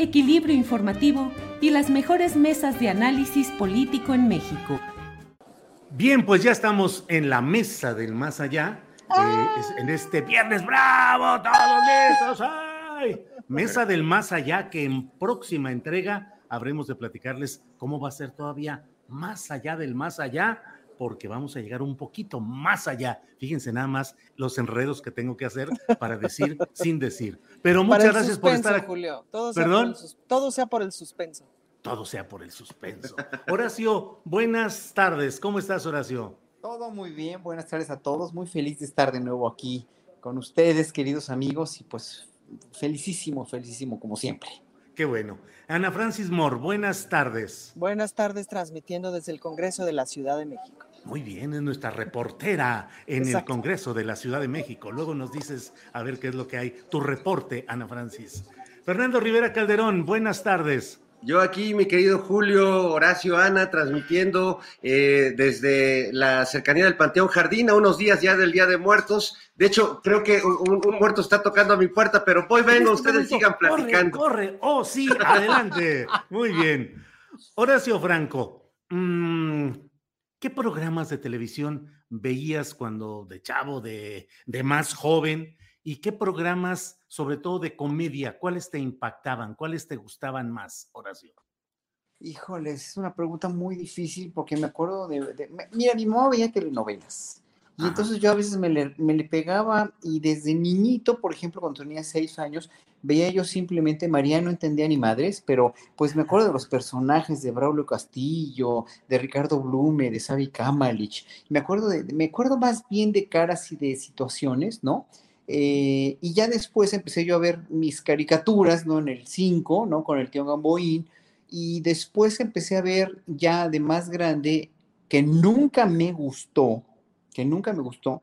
equilibrio informativo y las mejores mesas de análisis político en México. Bien, pues ya estamos en la mesa del más allá. Eh, es- en este viernes, ¡bravo! ¡Todos listos! ¡Ay! Mesa del más allá, que en próxima entrega habremos de platicarles cómo va a ser todavía más allá del más allá, porque vamos a llegar un poquito más allá. Fíjense nada más los enredos que tengo que hacer para decir sin decir. Pero muchas gracias por estar aquí. Julio. Todo sea, ¿Perdón? por el todo sea por el suspenso. Todo sea por el suspenso. Horacio, buenas tardes. ¿Cómo estás, Horacio? Todo muy bien, buenas tardes a todos. Muy feliz de estar de nuevo aquí con ustedes, queridos amigos, y pues felicísimo, felicísimo como siempre. Qué bueno. Ana Francis Moore, buenas tardes. Buenas tardes, transmitiendo desde el Congreso de la Ciudad de México. Muy bien, es nuestra reportera en Exacto. el Congreso de la Ciudad de México. Luego nos dices a ver qué es lo que hay. Tu reporte, Ana Francis. Fernando Rivera Calderón, buenas tardes. Yo aquí, mi querido Julio, Horacio, Ana, transmitiendo eh, desde la cercanía del Panteón Jardín a unos días ya del Día de Muertos. De hecho, creo que un, un muerto está tocando a mi puerta, pero voy, vengo, En este ustedes momento, sigan platicando. Corre, corre. Oh, sí, adelante. Muy bien. Horacio Franco, mm, ¿qué programas de televisión veías cuando de chavo, de, más joven? ¿Y qué programas, sobre todo de comedia, cuáles te impactaban, cuáles te gustaban más, Horacio? Híjoles, es una pregunta muy difícil porque me acuerdo de, mira, mi mamá veía telenovelas. Y Ajá. entonces yo a veces me le, me le pegaba y desde niñito, por ejemplo, cuando tenía seis años, veía yo simplemente, María no entendía ni madres, pero pues me acuerdo de los personajes de Braulio Castillo, de Ricardo Blume, de Sabi Kamalich. Me acuerdo, de, me acuerdo más bien de caras y de situaciones, ¿no? Eh, y ya después empecé yo a ver mis caricaturas, ¿no? En el 5, ¿no? Con el tío Gamboín. Y después empecé a ver ya de más grande que nunca me gustó, que nunca me gustó,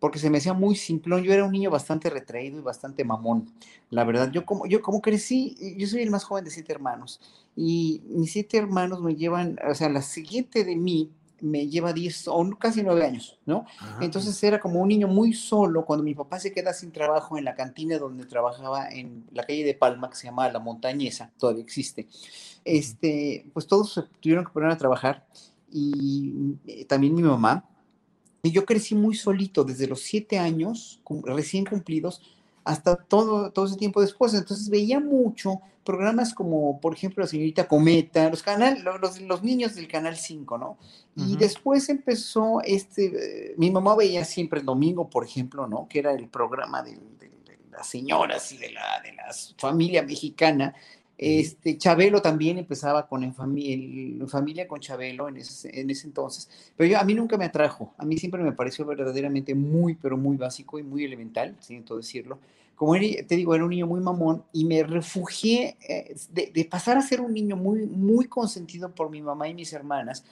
porque se me hacía muy simplón. Yo era un niño bastante retraído y bastante mamón. La verdad, yo como, yo como crecí, yo soy el más joven de siete hermanos. Y mis siete hermanos me llevan, o sea, la siguiente de mí me lleva 10 o casi 9 años, ¿no? Ajá. Entonces era como un niño muy solo cuando mi papá se queda sin trabajo en la cantina donde trabajaba en la calle de Palma, que se llama La Montañesa, todavía existe. Este, pues todos se tuvieron que poner a trabajar y eh, también mi mamá. Y yo crecí muy solito desde los siete años, recién cumplidos, hasta todo, todo ese tiempo después. Entonces veía mucho programas como, por ejemplo, La Señorita Cometa, los, canal, lo- los, los niños del Canal 5, ¿no? Y Ujú. después empezó este, eh, mi mamá veía siempre el domingo, por ejemplo, ¿no? Que era el programa de, de- de las señoras y de la, de la familia mexicana. Este, Chabelo también empezaba con en, familia con Chabelo en ese, en ese entonces, pero a mí nunca me atrajo, a mí siempre me pareció verdaderamente muy, pero muy básico y muy elemental, siento decirlo. Como era- te digo, era un niño muy mamón y me refugié eh, de, de pasar a ser un niño muy, muy consentido por mi mamá y mis hermanas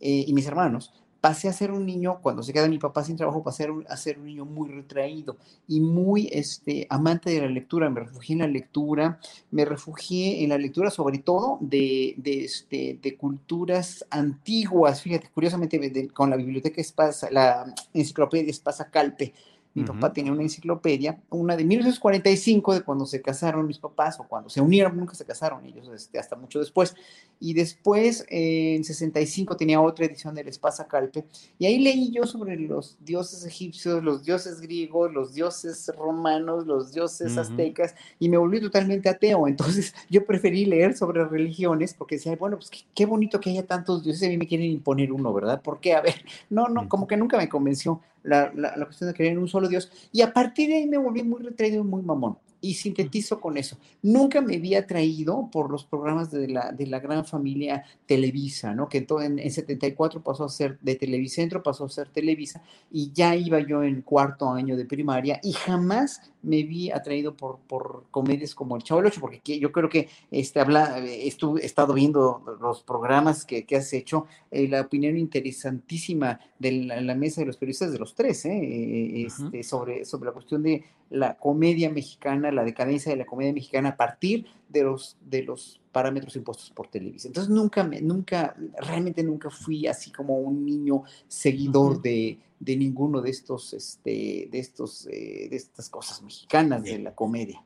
eh, y mis hermanos, pasé a ser un niño, cuando se queda mi papá sin trabajo, pasé a ser un niño muy retraído y muy este, amante de la lectura. Me refugié en la lectura, me refugié en la lectura sobre todo de, de, este, de culturas antiguas. Fíjate, curiosamente, con la biblioteca Espasa, la enciclopedia Espasa Calpe, Mi papá tenía una enciclopedia, una de 1945, de cuando se casaron mis papás, o cuando se unieron, nunca se casaron ellos, este, hasta mucho después. Y después, en 65, tenía otra edición del Espasa Calpe, y ahí leí yo sobre los dioses egipcios, los dioses griegos, los dioses romanos, los dioses aztecas, y me volví totalmente ateo. Entonces, yo preferí leer sobre religiones, porque decía, bueno, pues qué, bonito que haya tantos dioses, a mí me quieren imponer uno, ¿verdad? ¿Por qué? A ver, no, no, como que nunca me convenció la, la, la, cuestión de creer en un solo Dios. Y a partir de ahí me volví muy retraído y muy mamón. Y sintetizo con eso. Nunca me había atraído por los programas de la, de la gran familia Televisa, ¿no? Que en, en, en 74 pasó a ser de Televicentro, pasó a ser Televisa, y ya iba yo en cuarto año de primaria y jamás me vi atraído por, por comedias como El Chavo del Ocho, porque yo creo que este, habla, estuve, he estado viendo los programas que, que has hecho, eh, la opinión interesantísima de la, la, mesa de los periodistas de los tres, ¿eh? este, uh -huh. sobre, sobre la cuestión de la comedia mexicana, la decadencia de la comedia mexicana a partir de los, de los parámetros impuestos por Televisa. Entonces nunca, me, nunca, realmente nunca fui así como un niño seguidor uh -huh. de, de, ninguno de estos, este, de estos, eh, de estas cosas mexicanas Bien. de la comedia.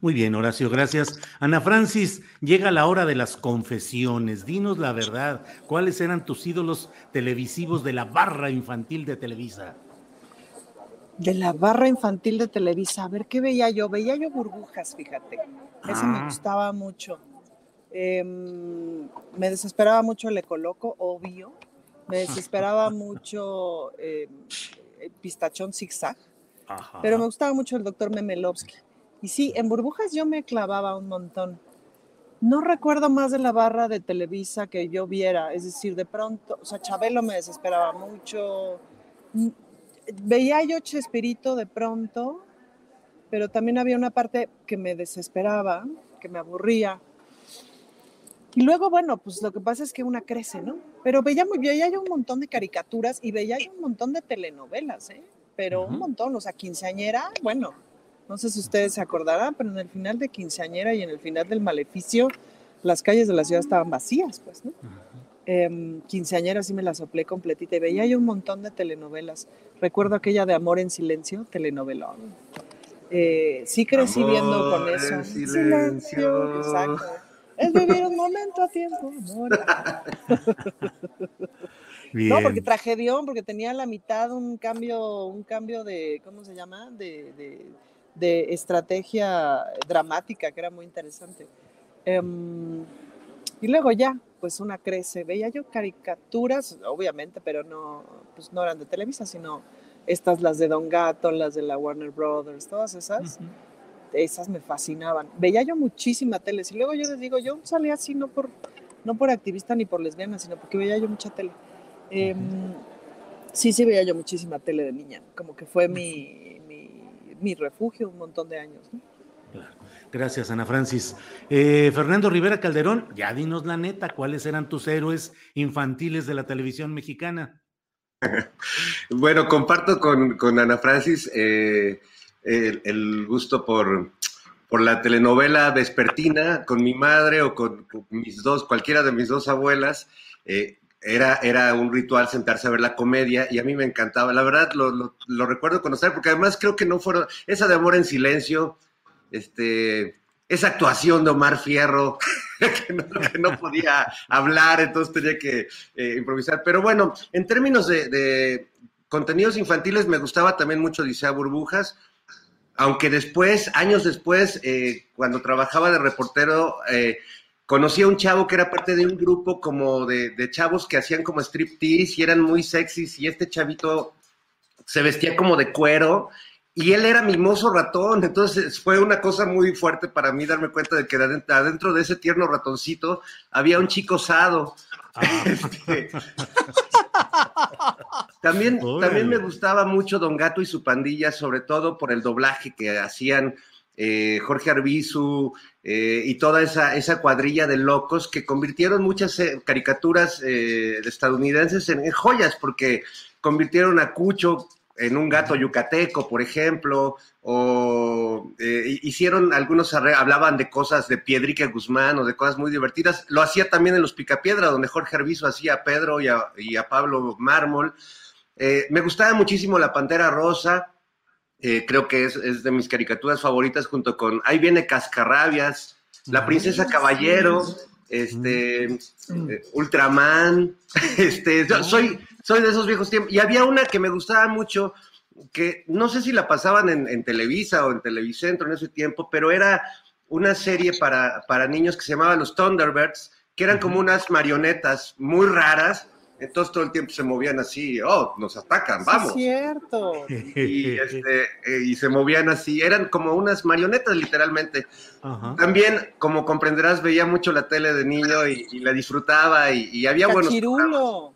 Muy bien, Horacio, gracias. Ana Francis, llega la hora de las confesiones. Dinos la verdad, ¿cuáles eran tus ídolos televisivos de la barra infantil de Televisa? De la barra infantil de Televisa, a ver qué veía yo. Veía yo burbujas, fíjate. Ese ah. me gustaba mucho. Eh, me desesperaba mucho el Ecoloco, obvio. Me desesperaba mucho eh, Pistachón Zigzag. Ajá. Pero me gustaba mucho el doctor Memelovsky. Y sí, en burbujas yo me clavaba un montón. No recuerdo más de la barra de Televisa que yo viera, es decir, de pronto, o sea, Chabelo me desesperaba mucho. Veía yo Chespirito de pronto, pero también había una parte que me desesperaba, que me aburría. Y luego, bueno, pues lo que pasa es que una crece, ¿no? Pero veía, veía yo un montón de caricaturas y veía yo un montón de telenovelas, ¿eh? Pero uh -huh. un montón, o sea, quinceañera, bueno, no sé si ustedes se acordarán, pero en el final de Quinceañera y en el final del Maleficio, las calles de la ciudad estaban vacías, pues, ¿no? Uh -huh. Eh, quinceañera sí me la soplé completita y veía yo un montón de telenovelas. Recuerdo aquella de Amor en Silencio, telenovela. Eh, sí crecí Amor viendo con eso. En silencio. silencio. Exacto. Es vivir un momento a tiempo. Amor. Bien. No, porque tragedión, porque tenía a la mitad un cambio, un cambio de, ¿cómo se llama? De, de de estrategia dramática que era muy interesante. Um, y luego ya, pues una crece. Veía yo caricaturas, obviamente, pero no, pues no eran de Televisa, sino estas, las de Don Gato, las de la Warner Brothers, todas esas. Uh -huh. Esas me fascinaban. Veía yo muchísima tele. Y luego yo les digo, yo salía así no por, no por activista ni por lesbiana, sino porque veía yo mucha tele. Eh, uh -huh. Sí, sí, veía yo muchísima tele de niña. Como que fue mi, mi refugio un montón de años. ¿no? Gracias, Ana Francis. Eh, Fernando Rivera Calderón, ya dinos la neta, ¿cuáles eran tus héroes infantiles de la televisión mexicana? bueno, comparto con, Ana Francis eh, el, gusto por, la telenovela vespertina con mi madre o con, con mis dos, cualquiera de mis dos abuelas. Eh, era, era un ritual sentarse a ver la comedia y a mí me encantaba. La verdad, lo, lo, lo recuerdo conocer porque además creo que no fueron, esa de amor en silencio, este, esa actuación de Omar Fierro, que, no, podía hablar, entonces tenía que eh, improvisar. Pero bueno, en términos de, contenidos infantiles, me gustaba también mucho Odisea Burbujas, aunque después, años después, eh, cuando trabajaba de reportero, eh, conocí a un chavo que era parte de un grupo como de chavos que hacían como striptease y eran muy sexys y este chavito se vestía como de cuero y él era mimoso ratón, entonces fue una cosa muy fuerte para mí darme cuenta de que adentro de ese tierno ratoncito había un chico osado. Ah. Este, también, también me gustaba mucho Don Gato y su pandilla, sobre todo por el doblaje que hacían eh, Jorge Arbizu eh, y toda esa, esa cuadrilla de locos que convirtieron muchas eh, caricaturas eh, estadounidenses en, en, joyas, porque convirtieron a Cucho en un gato yucateco, por ejemplo, o eh, hicieron, algunos hablaban de cosas de Piedrique Guzmán o de cosas muy divertidas. Lo hacía también en Los Picapiedra, donde Jorge Arbizu hacía a Pedro y a, y a Pablo Mármol. Eh, me gustaba muchísimo La Pantera Rosa, eh, creo que es, es, de mis caricaturas favoritas junto con Ahí viene Cascarrabias, La Princesa Caballero, este, eh, Ultraman, este, soy, soy de esos viejos tiempos. Y había una que me gustaba mucho, que no sé si la pasaban en, en Televisa o en Televicentro en ese tiempo, pero era una serie para, para niños que se llamaba Los Thunderbirds, que eran como unas marionetas muy raras, entonces todo el tiempo se movían así, oh, nos atacan, vamos. Es cierto. Y, este, eh, y, se movían así, eran como unas marionetas literalmente. Ajá. También, como comprenderás, veía mucho la tele de niño y, y la disfrutaba y, y había Cachirulo. buenos...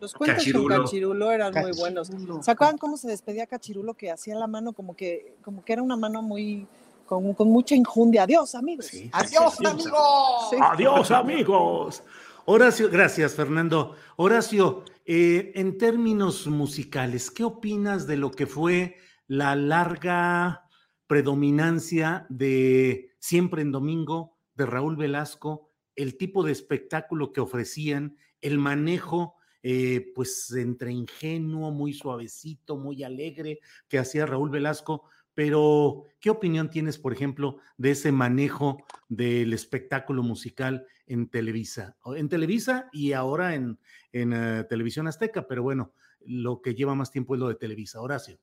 Los cuentos Cachirulo. con Cachirulo eran Cachirulo. muy buenos. ¿Se acuerdan cómo se despedía Cachirulo que hacía la mano como que, como que era una mano muy... Con, con mucha injundia. Adiós, amigos. Sí, Adiós, sí, amigos. Sí. Adiós, amigos. Horacio, gracias Fernando. Horacio, eh, en términos musicales, ¿qué opinas de lo que fue la larga predominancia de Siempre en Domingo, de Raúl Velasco, el tipo de espectáculo que ofrecían, el manejo, eh, pues entre ingenuo, muy suavecito, muy alegre que hacía Raúl Velasco? Pero, ¿qué opinión tienes, por ejemplo, de ese manejo del espectáculo musical en Televisa? En Televisa y ahora en, en uh, Televisión Azteca, pero bueno, lo que lleva más tiempo es lo de Televisa. Horacio.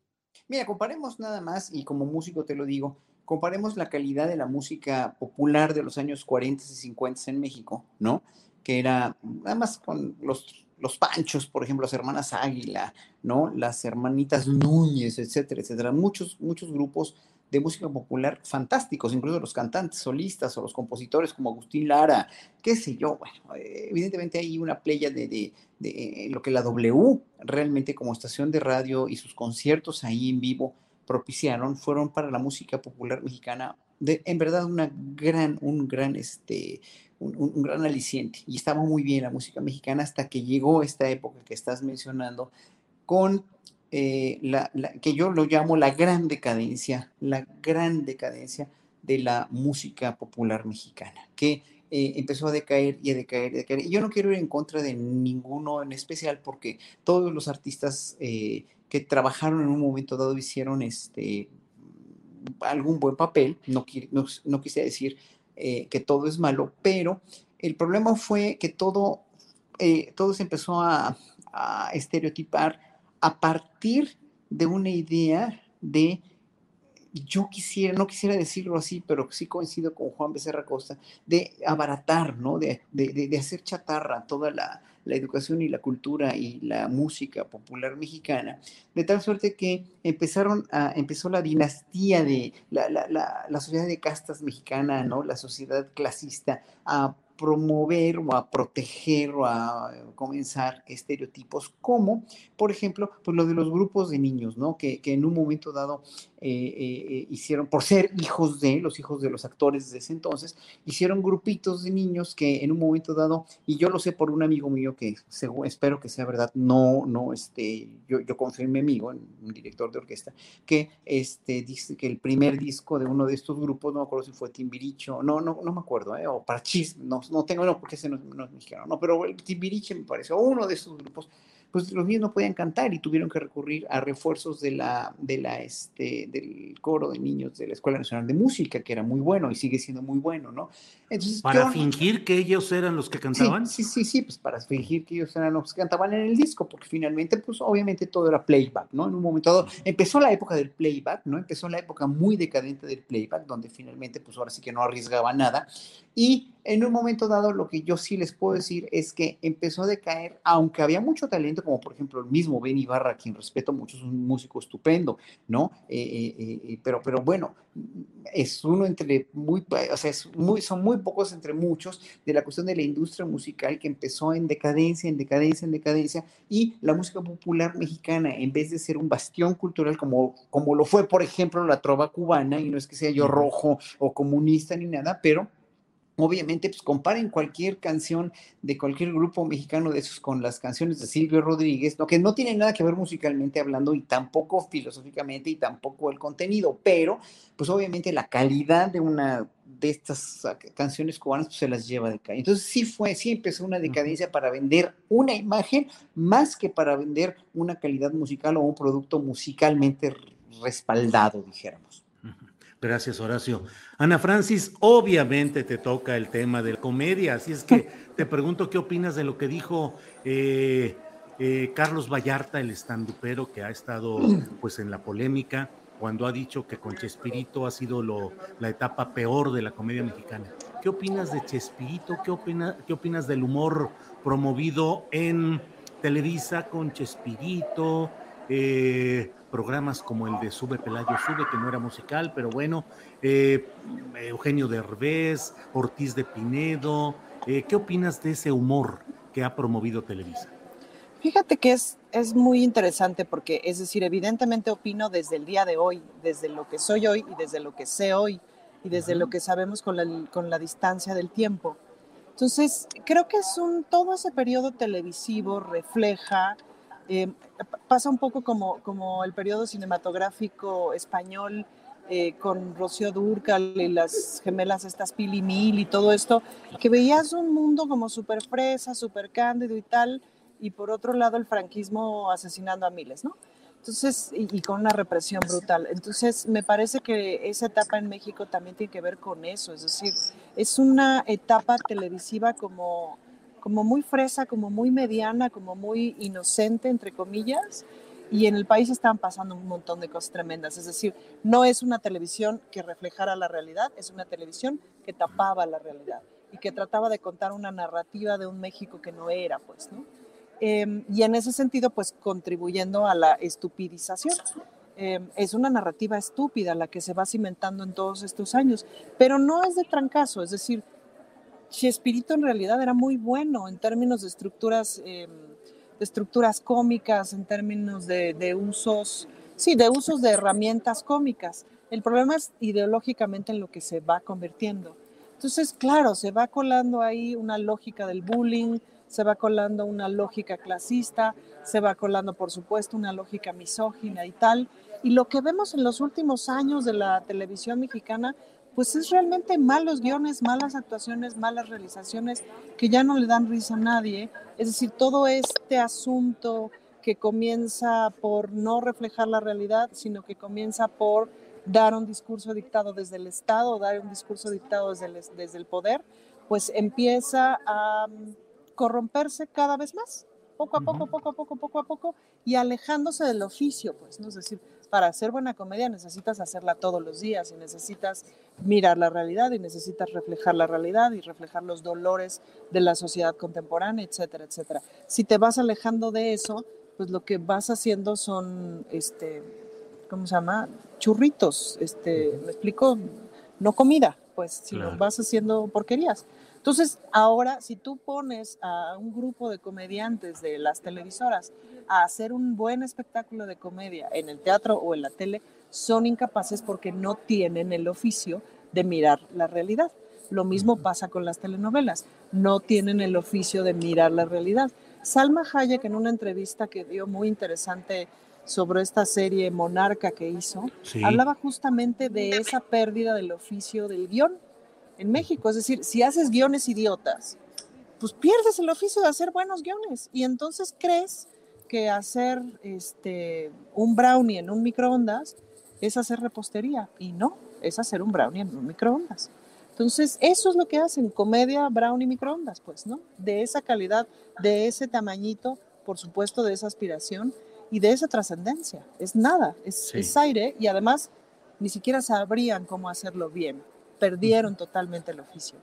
Mira, comparemos nada más, y como músico te lo digo, comparemos la calidad de la música popular de los años 40 y 50 en México, ¿no? Que era, nada más con los los Panchos, por ejemplo, las hermanas Águila, ¿no? Las hermanitas Núñez, etcétera, etcétera. Muchos, muchos grupos de música popular fantásticos, incluso los cantantes solistas o los compositores como Agustín Lara, qué sé yo, bueno, evidentemente hay una playa de, de, de, lo que la W realmente como estación de radio y sus conciertos ahí en vivo propiciaron, fueron para la música popular mexicana de, en verdad una gran, un gran, este, un, gran aliciente y estaba muy bien la música mexicana hasta que llegó esta época que estás mencionando con eh, la, la, que yo lo llamo la gran decadencia, la gran decadencia de la música popular mexicana, que eh, empezó a decaer y a decaer y a decaer. Y yo no quiero ir en contra de ninguno en especial porque todos los artistas eh, que trabajaron en un momento dado hicieron este, algún buen papel, no, no, no quise decir eh, que todo es malo, pero el problema fue que todo, eh, todo se empezó a, estereotipar a partir de una idea de, yo quisiera, no quisiera decirlo así, pero sí coincido con Juan Becerra Costa, de abaratar, ¿no? De, de hacer chatarra toda la, la educación y la cultura y la música popular mexicana, de tal suerte que empezaron a, empezó la dinastía de la, la, la, la sociedad de castas mexicana, ¿no? la sociedad clasista, a promover o a proteger o a comenzar estereotipos como, por ejemplo, pues lo de los grupos de niños, ¿no? Que, que en un momento dado eh, eh, hicieron, por ser hijos de, los hijos de los actores de ese entonces, hicieron grupitos de niños que en un momento dado, y yo lo sé por un amigo mío que según, espero que sea verdad, no, no, este, yo, yo confío en mi amigo, un director de orquesta, que este, dice que el primer disco de uno de estos grupos, no me acuerdo si fue Timbiricho, no, no, no me acuerdo, ¿eh? o Parchis, no, no tengo, no, porque ese no, no es mexicano, no, pero el Timbiriche me parece, uno de esos grupos, pues los niños no podían cantar y tuvieron que recurrir a refuerzos de la, de la, este, del coro de niños de la Escuela Nacional de Música, que era muy bueno y sigue siendo muy bueno, ¿no? Entonces, ¿Para yo, fingir que ellos eran los que cantaban? Sí, sí, sí, sí, pues para fingir que ellos eran los que cantaban en el disco, porque finalmente, pues obviamente todo era playback, ¿no? En un momento dado, empezó la época del playback, ¿no? Empezó la época muy decadente del playback, donde finalmente, pues ahora sí que no arriesgaba nada, y en un momento dado, lo que yo sí les puedo decir es que empezó a decaer, aunque había mucho talento, como por ejemplo el mismo Ben Ibarra, quien respeto mucho, es un músico estupendo, ¿no? Eh, eh, eh, pero, pero bueno, es uno entre muy, o sea, es muy, son muy pocos entre muchos de la cuestión de la industria musical que empezó en decadencia, en decadencia, en decadencia, y la música popular mexicana, en vez de ser un bastión cultural como, como lo fue, por ejemplo, la trova cubana, y no es que sea yo rojo o comunista ni nada, pero Obviamente, pues comparen cualquier canción de cualquier grupo mexicano de esos con las canciones de Silvio Rodríguez, lo que no tiene nada que ver musicalmente hablando y tampoco filosóficamente y tampoco el contenido, pero pues obviamente la calidad de una de estas canciones cubanas pues, se las lleva de calle. Entonces sí fue, sí empezó una decadencia para vender una imagen más que para vender una calidad musical o un producto musicalmente respaldado, dijéramos. Gracias, Horacio. Ana Francis, obviamente te toca el tema de la comedia, así es que te pregunto qué opinas de lo que dijo eh, eh, Carlos Vallarta, el estandupero que ha estado pues en la polémica cuando ha dicho que con Chespirito ha sido lo, la etapa peor de la comedia mexicana. ¿Qué opinas de Chespirito? ¿Qué, opina, ¿Qué opinas del humor promovido en Televisa con Chespirito? Eh, programas como el de Sube Pelayo Sube, que no era musical, pero bueno, eh, Eugenio Derbez, Ortiz de Pinedo. Eh, ¿Qué opinas de ese humor que ha promovido Televisa? Fíjate que es, es muy interesante porque, es decir, evidentemente opino desde el día de hoy, desde lo que soy hoy y desde lo que sé hoy y desde lo que sabemos con la, con la distancia del tiempo. Entonces, creo que es un, todo ese periodo televisivo refleja, eh, pasa un poco como, como el periodo cinematográfico español eh, con Rocío Durcal y las gemelas estas Pili Mil y todo esto, que veías un mundo como súper fresa, súper cándido y tal, y por otro lado el franquismo asesinando a miles, ¿no? Entonces, y, con una represión brutal. Entonces, me parece que esa etapa en México también tiene que ver con eso, es decir, es una etapa televisiva como, como muy fresa, como muy mediana, como muy inocente, entre comillas, y en el país están pasando un montón de cosas tremendas. Es decir, no es una televisión que reflejara la realidad, es una televisión que tapaba la realidad y que trataba de contar una narrativa de un México que no era, pues, ¿no? Em, y en ese sentido, pues contribuyendo a la estupidización. Em, es una narrativa estúpida la que se va cimentando en todos estos años, pero no es de trancazo, es decir, Chespirito en realidad era muy bueno en términos de estructuras, em, de estructuras cómicas, en términos de, de usos, sí, de usos de herramientas cómicas. El problema es ideológicamente en lo que se va convirtiendo. Entonces, claro, se va colando ahí una lógica del bullying, se va colando una lógica clasista, se va colando, por supuesto, una lógica misógina y tal. Y lo que vemos en los últimos años de la televisión mexicana, pues es realmente malos guiones, malas actuaciones, malas realizaciones que ya no le dan risa a nadie. Es decir, todo este asunto que comienza por no reflejar la realidad, sino que comienza por dar un discurso dictado desde el Estado, dar un discurso dictado desde el, desde el poder, pues empieza a corromperse cada vez más, poco a poco, poco a poco, poco a poco, y alejándose del oficio, pues, ¿no? Es decir, para hacer buena comedia necesitas hacerla todos los días y necesitas mirar la realidad y necesitas reflejar la realidad y reflejar los dolores de la sociedad contemporánea, etcétera, etcétera. Si te vas alejando de eso, pues lo que vas haciendo son, este, ¿cómo se llama? Churritos, este, ¿me explico? No comida, pues, sino vas haciendo porquerías. Entonces, ahora, si tú pones a un grupo de comediantes de las televisoras a hacer un buen espectáculo de comedia en el teatro o en la tele, son incapaces porque no tienen el oficio de mirar la realidad. Lo mismo pasa con las telenovelas, no tienen el oficio de mirar la realidad. Salma Hayek en una entrevista que dio muy interesante sobre esta serie Monarca que hizo, hablaba justamente de esa pérdida del oficio del guion en México. Es decir, si haces guiones idiotas, pues pierdes el oficio de hacer buenos guiones y entonces crees que hacer este, un brownie en un microondas es hacer repostería y no, es hacer un brownie en un microondas. Entonces, eso es lo que hacen, comedia, brownie, microondas, pues, ¿no? De esa calidad, de ese tamañito, por supuesto, de esa aspiración y de esa trascendencia. Es nada, es, es aire y además ni siquiera sabrían cómo hacerlo bien perdieron totalmente el oficio.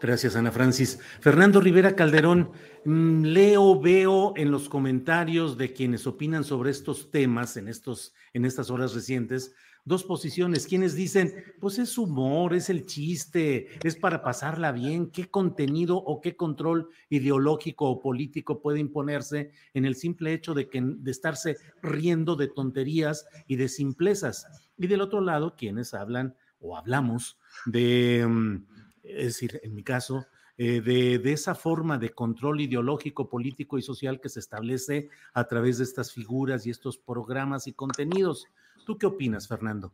Gracias, Ana Francis. Fernando Rivera Calderón, mm, leo, veo en los comentarios de quienes opinan sobre estos temas en, estos, en estas horas recientes, dos posiciones. Quienes dicen, pues es humor, es el chiste, es para pasarla bien, qué contenido o qué control ideológico o político puede imponerse en el simple hecho de, que, de estarse riendo de tonterías y de simplezas. Y del otro lado, quienes hablan o hablamos de, mm, es decir, en mi caso, eh, de, esa forma de control ideológico, político y social que se establece a través de estas figuras y estos programas y contenidos. ¿Tú qué opinas, Fernando?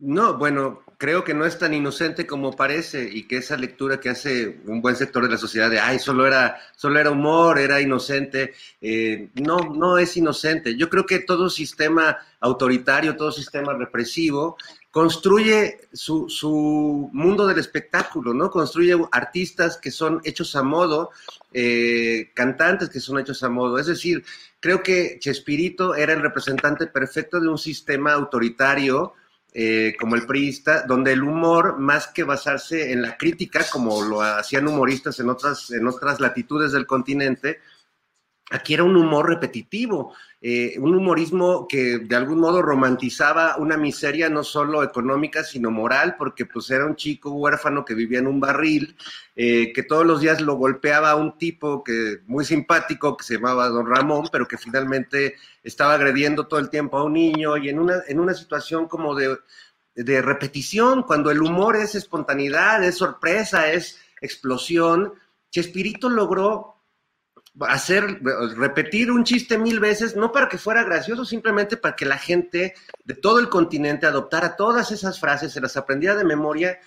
No, bueno, creo que no es tan inocente como parece y que esa lectura que hace un buen sector de la sociedad de, ay, solo era, solo era humor, era inocente, eh, no, no es inocente. Yo creo que todo sistema autoritario, todo sistema represivo construye su, su mundo del espectáculo, ¿no? Construye artistas que son hechos a modo, eh, cantantes que son hechos a modo. Es decir, creo que Chespirito era el representante perfecto de un sistema autoritario, eh, como el priista, donde el humor, más que basarse en la crítica, como lo hacían humoristas en otras, en otras latitudes del continente, aquí era un humor repetitivo, eh, un humorismo que de algún modo romantizaba una miseria no solo económica, sino moral, porque pues era un chico huérfano que vivía en un barril, eh, que todos los días lo golpeaba a un tipo que muy simpático que se llamaba Don Ramón, pero que finalmente estaba agrediendo todo el tiempo a un niño y en una, en una situación como de, de repetición, cuando el humor es espontaneidad, es sorpresa, es explosión, Chespirito logró hacer, repetir un chiste mil veces, no para que fuera gracioso, simplemente para que la gente de todo el continente adoptara todas esas frases, se las aprendía de memoria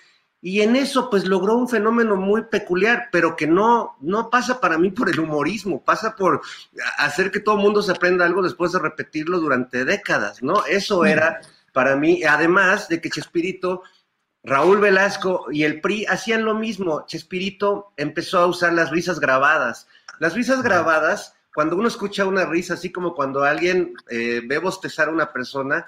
y en eso pues logró un fenómeno muy peculiar, pero que no, no pasa para mí por el humorismo, pasa por hacer que todo el mundo se aprenda algo después de repetirlo durante décadas, ¿no? Eso era para mí, además de que Chespirito, Raúl Velasco y el PRI hacían lo mismo, Chespirito empezó a usar las risas grabadas, las risas grabadas, cuando uno escucha una risa, así como cuando alguien eh, ve bostezar a una persona,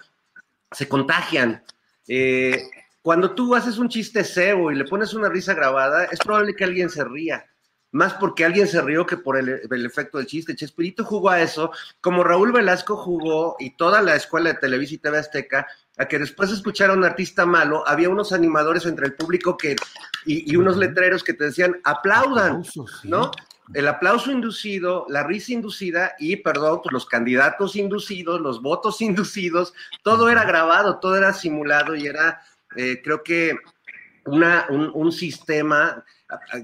se contagian. Eh, cuando tú haces un chiste cebo y le pones una risa grabada, es probable que alguien se ría. Más porque alguien se rió que por el, efecto del chiste. Chespirito jugó a eso, como Raúl Velasco jugó y toda la escuela de Televisa y TV Azteca, a que después de escuchar a un artista malo, había unos animadores entre el público que, y, unos letreros que te decían, aplaudan, ¿no? El aplauso inducido, la risa inducida y, perdón, pues los candidatos inducidos, los votos inducidos, todo era grabado, todo era simulado y era, eh, creo que, una, un, sistema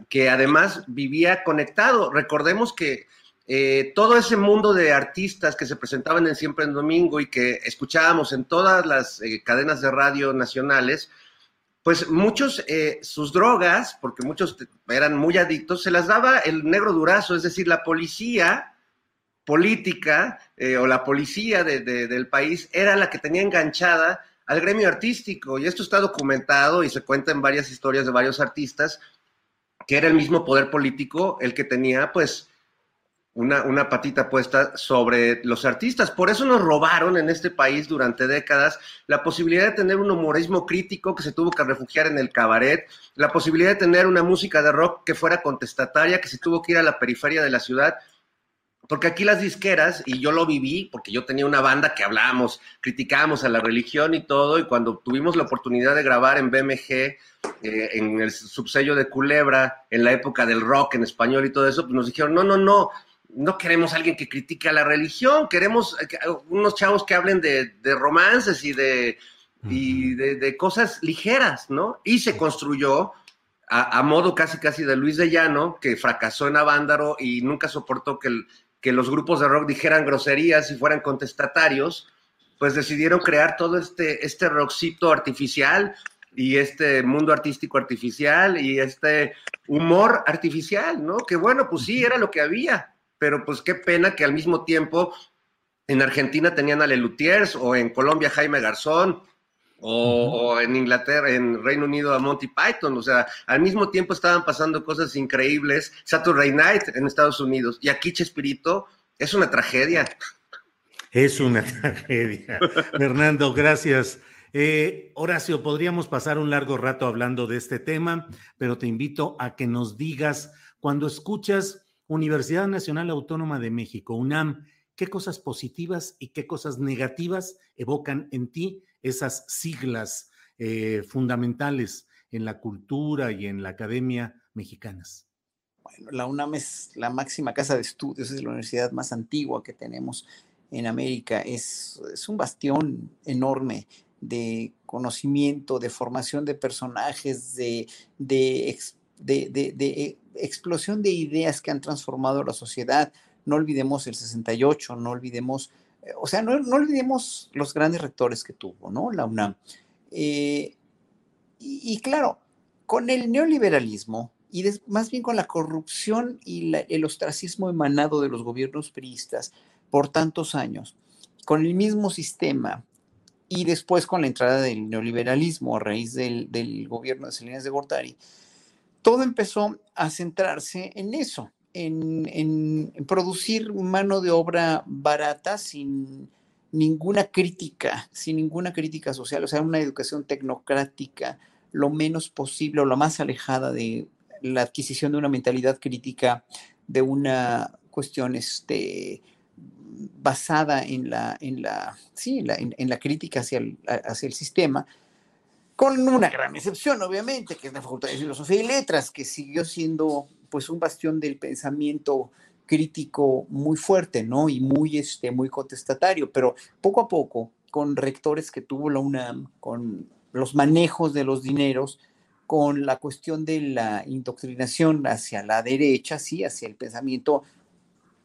que además vivía conectado. Recordemos que eh, todo ese mundo de artistas que se presentaban en Siempre en Domingo y que escuchábamos en todas las eh, cadenas de radio nacionales, pues muchos, eh, sus drogas, porque muchos eran muy adictos, se las daba el negro durazo, es decir, la policía política eh, o la policía del país era la que tenía enganchada al gremio artístico. Y esto está documentado y se cuenta en varias historias de varios artistas, que era el mismo poder político el que tenía, pues, una, patita puesta sobre los artistas. Por eso nos robaron en este país durante décadas la posibilidad de tener un humorismo crítico que se tuvo que refugiar en el cabaret, la posibilidad de tener una música de rock que fuera contestataria, que se tuvo que ir a la periferia de la ciudad. Porque aquí las disqueras, y yo lo viví, porque yo tenía una banda que hablábamos, criticábamos a la religión y todo, y cuando tuvimos la oportunidad de grabar en BMG, eh, en el subsello de Culebra, en la época del rock en español y todo eso, pues nos dijeron, no, no, no, no queremos alguien que critique a la religión, queremos unos chavos que hablen de, romances y, de, de, cosas ligeras, ¿no? Y se construyó a, modo casi casi de Luis de Llano, que fracasó en Avándaro y nunca soportó que, que los grupos de rock dijeran groserías y fueran contestatarios, pues decidieron crear todo este, este rockcito artificial y este mundo artístico artificial y este humor artificial, ¿no? Que bueno, pues sí, era lo que había pero pues qué pena que al mismo tiempo en Argentina tenían a Lelutiers o en Colombia Jaime Garzón o, en Inglaterra, en Reino Unido a Monty Python, o sea, al mismo tiempo estaban pasando cosas increíbles, Saturday Night en Estados Unidos y aquí Chespirito es una tragedia. Es una tragedia. Fernando, gracias. Eh, Horacio, podríamos pasar un largo rato hablando de este tema, pero te invito a que nos digas cuando escuchas Universidad Nacional Autónoma de México, UNAM, ¿qué cosas positivas y qué cosas negativas evocan en ti esas siglas eh, fundamentales en la cultura y en la academia mexicanas? Bueno, la UNAM es la máxima casa de estudios, es la universidad más antigua que tenemos en América, es, un bastión enorme de conocimiento, de formación de personajes, de, de, de explosión de ideas que han transformado la sociedad. No olvidemos el 68, no olvidemos, eh, o sea, no, olvidemos los grandes rectores que tuvo, ¿no? La UNAM. Eh, y, claro, con el neoliberalismo y más bien con la corrupción y el ostracismo emanado de los gobiernos priistas por tantos años, con el mismo sistema y después con la entrada del neoliberalismo a raíz del, gobierno de Salinas de Gortari, todo empezó a centrarse en eso, en, producir mano de obra barata sin ninguna crítica, sin ninguna crítica social, o sea, una educación tecnocrática lo menos posible o lo más alejada de la adquisición de una mentalidad crítica, de una cuestión este, basada en la, en la, sí, en, la crítica hacia el, hacia el sistema, con una gran excepción, obviamente, que es la Facultad de Filosofía y Letras, que siguió siendo pues un bastión del pensamiento crítico muy fuerte, ¿no? Y muy, este, muy contestatario, pero poco a poco, con rectores que tuvo la UNAM, con los manejos de los dineros, con la cuestión de la indoctrinación hacia la derecha, sí, hacia el pensamiento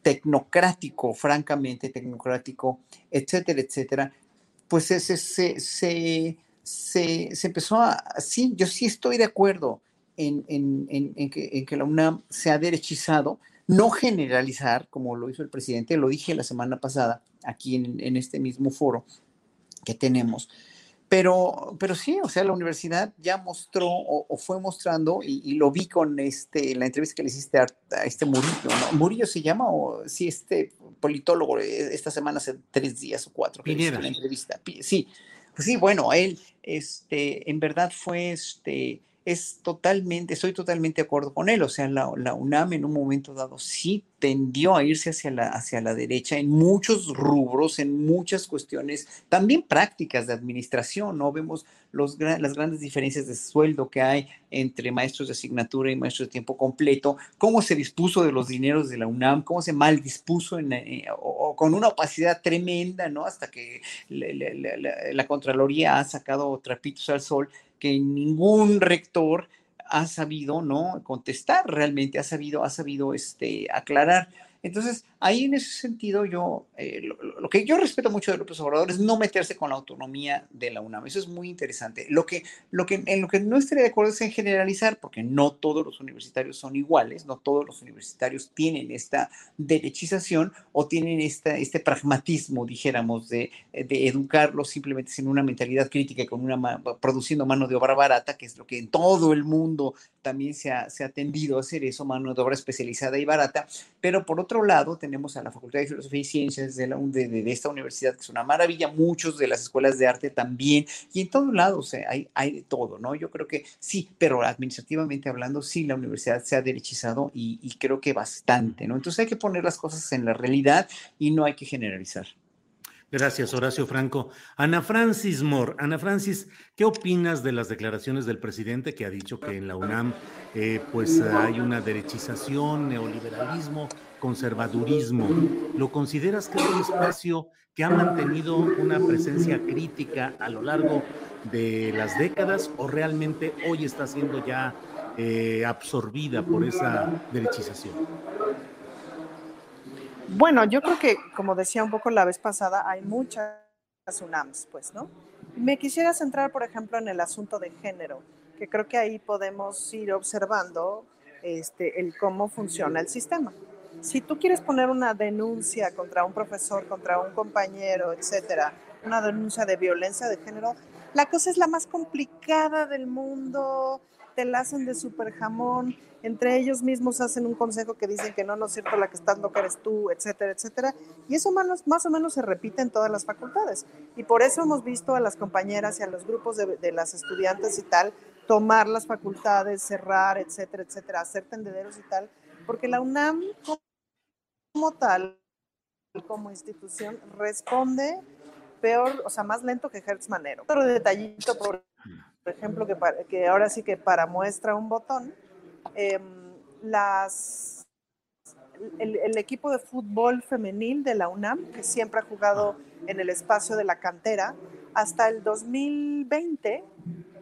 tecnocrático, francamente tecnocrático, etcétera, etcétera, pues se, se, se, se, empezó a, sí, yo sí estoy de acuerdo en, en, en, que, en, que, la UNAM se ha derechizado, no generalizar, como lo hizo el presidente, lo dije la semana pasada aquí en, este mismo foro que tenemos, pero, pero sí, o sea, la universidad ya mostró o, fue mostrando, y, lo vi con este, la entrevista que le hiciste a, este Murillo, ¿no? Murillo se llama, o sí, este politólogo, eh, esta semana hace tres días o cuatro, que la entrevista. Sí, pues sí, bueno, él, este, en verdad fue, este, es totalmente, estoy totalmente de acuerdo con él. O sea, la, la, UNAM en un momento dado sí tendió a irse hacia la, hacia la derecha en muchos rubros, en muchas cuestiones, también prácticas de administración, ¿no? Vemos los, las grandes diferencias de sueldo que hay entre maestros de asignatura y maestros de tiempo completo, cómo se dispuso de los dineros de la UNAM, cómo se mal dispuso en, eh, o, con una opacidad tremenda, ¿no? Hasta que la, la Contraloría ha sacado trapitos al sol que ningún rector ha sabido, ¿no? Contestar realmente, ha sabido, ha sabido este, aclarar. Entonces, ahí en ese sentido yo, eh, lo, que yo respeto mucho de López Obrador es no meterse con la autonomía de la UNAM. Eso es muy interesante. Lo que, lo que, en lo que no estaría de acuerdo es en generalizar, porque no todos los universitarios son iguales, no todos los universitarios tienen esta derechización o tienen esta, este pragmatismo, dijéramos, de, educarlos simplemente sin una mentalidad crítica y con una, produciendo mano de obra barata, que es lo que en todo el mundo también se ha, se ha tendido a hacer eso, mano de obra especializada y barata. Pero por otro lado, tenemos a la Facultad de Filosofía y Ciencias de, la, de, esta universidad, que es una maravilla, muchos de las escuelas de arte también, y en todos lados hay, hay de todo, ¿no? Yo creo que sí, pero administrativamente hablando, sí, la universidad se ha derechizado y, y creo que bastante, ¿no? Entonces hay que poner las cosas en la realidad y no hay que generalizar. Gracias, Horacio Franco. Ana Francis Moore. Ana Francis, ¿qué opinas de las declaraciones del presidente que ha dicho que en la UNAM eh, pues hay una derechización, neoliberalismo, conservadurismo? ¿Lo consideras que es un espacio que ha mantenido una presencia crítica a lo largo de las décadas o realmente hoy está siendo ya eh, absorbida por esa derechización? Bueno, yo creo que, como decía un poco la vez pasada, hay muchas UNAMs, pues, ¿no? Me quisiera centrar, por ejemplo, en el asunto de género, que creo que ahí podemos ir observando este, el cómo funciona el sistema. Si tú quieres poner una denuncia contra un profesor, contra un compañero, etcétera, una denuncia de violencia de género, la cosa es la más complicada del mundo, te la hacen de super jamón, entre ellos mismos hacen un consejo que dicen que no, no es cierto, la que estás loca eres tú, etcétera, etcétera. Y eso más, más o menos se repite en todas las facultades. Y por eso hemos visto a las compañeras y a los grupos de, de las estudiantes y tal tomar las facultades, cerrar, etcétera, etcétera, hacer tendederos y tal, porque la UNAM como tal, como institución, responde peor, o sea, más lento que Hertz Manero. Otro detallito, por ejemplo, que, que ahora sí que para muestra un botón, em, las, el, equipo de fútbol femenil de la UNAM, que siempre ha jugado en el espacio de la cantera, hasta el 2020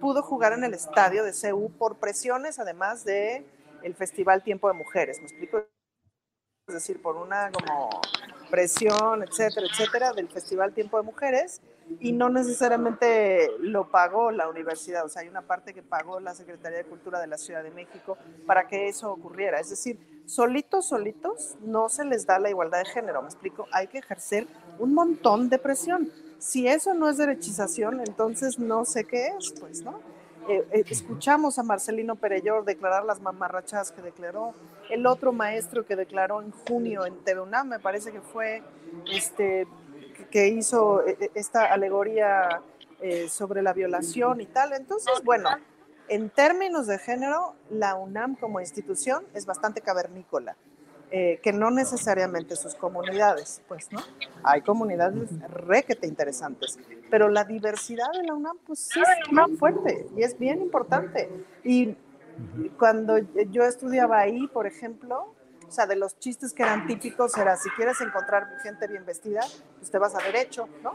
pudo jugar en el estadio de CEU por presiones, además de el Festival Tiempo de Mujeres. ¿Me explico? Es decir, por una como presión, etcétera, etcétera, del Festival Tiempo de Mujeres y no necesariamente lo pagó la universidad, o sea, hay una parte que pagó la Secretaría de Cultura de la Ciudad de México para que eso ocurriera. Es decir, solitos, solitos, no se les da la igualdad de género, me explico, hay que ejercer un montón de presión. Si eso no es derechización, entonces no sé qué es, pues, ¿no? Eh, eh, escuchamos a Marcelino Perellor declarar las mamarrachas que declaró, el otro maestro que declaró en junio en TV me parece que fue este que hizo eh, esta alegoría sobre la violación y tal. Entonces, bueno, en términos de género, la UNAM como institución es bastante cavernícola, que no necesariamente sus comunidades, pues, ¿no? Hay comunidades requete interesantes, pero la diversidad de la UNAM, pues sí es muy fuerte y es bien importante. Y cuando yo estudiaba ahí, por ejemplo, o sea, de los chistes que eran típicos era, si quieres encontrar gente bien vestida, pues te vas a derecho, ¿no?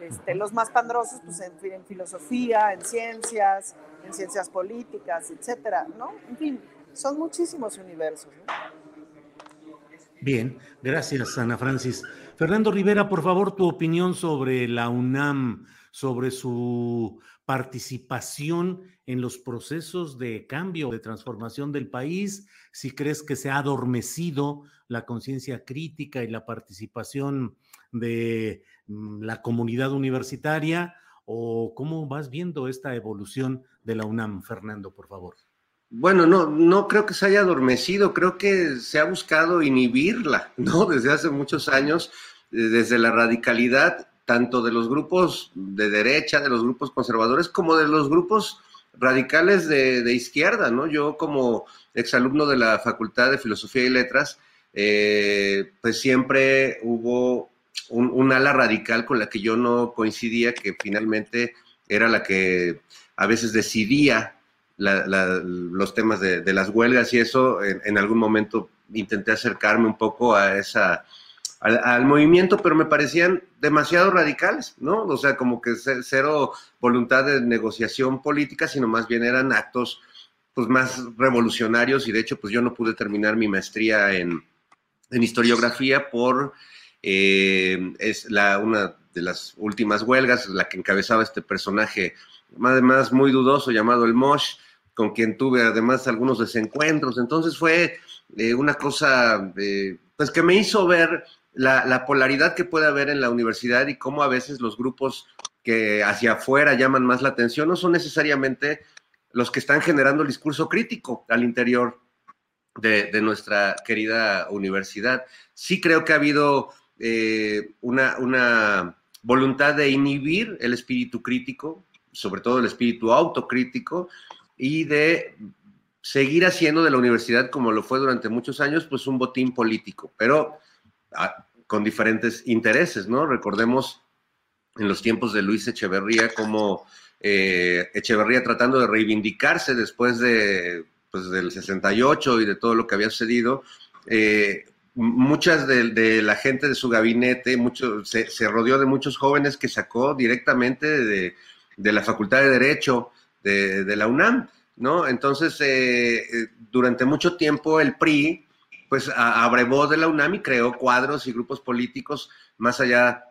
Este, los más pandrosos, pues en, filosofía, en ciencias, en ciencias políticas, etcétera, ¿no? En fin, son muchísimos universos, ¿no? Bien, gracias Ana Francis. Fernando Rivera, por favor, tu opinión sobre la UNAM, sobre su participación en los procesos de cambio, de transformación del país, si crees que se ha adormecido la conciencia crítica y la participación de mm, la comunidad universitaria, o cómo vas viendo esta evolución de la UNAM, Fernando, por favor. Bueno, no, no creo que se haya adormecido, creo que se ha buscado inhibirla, ¿no? Desde hace muchos años, eh, desde la radicalidad, tanto de los grupos de derecha, de los grupos conservadores, como de los grupos radicales de, izquierda, ¿no? Yo como exalumno de la Facultad de Filosofía y Letras, eh, pues siempre hubo un, ala radical con la que yo no coincidía, que finalmente era la que a veces decidía los temas de, las huelgas y eso, en, algún momento intenté acercarme un poco a esa al, movimiento, pero me parecían demasiado radicales, ¿no? O sea, como que cero voluntad de negociación política, sino más bien eran actos pues más revolucionarios y de hecho pues yo no pude terminar mi maestría en, historiografía por eh, es la, una de las últimas huelgas, la que encabezaba este personaje además muy dudoso llamado el Mosh, con quien tuve además algunos desencuentros. Entonces fue eh, una cosa eh, pues que me hizo ver la, polaridad que puede haber en la universidad y cómo a veces los grupos que hacia afuera llaman más la atención no son necesariamente los que están generando el discurso crítico al interior de, nuestra querida universidad. Sí creo que ha habido eh, una, una voluntad de inhibir el espíritu crítico, sobre todo el espíritu autocrítico, y de seguir haciendo de la universidad, como lo fue durante muchos años, pues un botín político. Pero con diferentes intereses, ¿no? Recordemos en los tiempos de Luis Echeverría como eh, Echeverría tratando de reivindicarse después de, pues, del 68 y de todo lo que había sucedido, eh, muchas de, la gente de su gabinete, mucho, se, rodeó de muchos jóvenes que sacó directamente de, la Facultad de Derecho de, la UNAM, ¿no? Entonces, eh, durante mucho tiempo el PRI pues abrevó de la UNAM y creó cuadros y grupos políticos más allá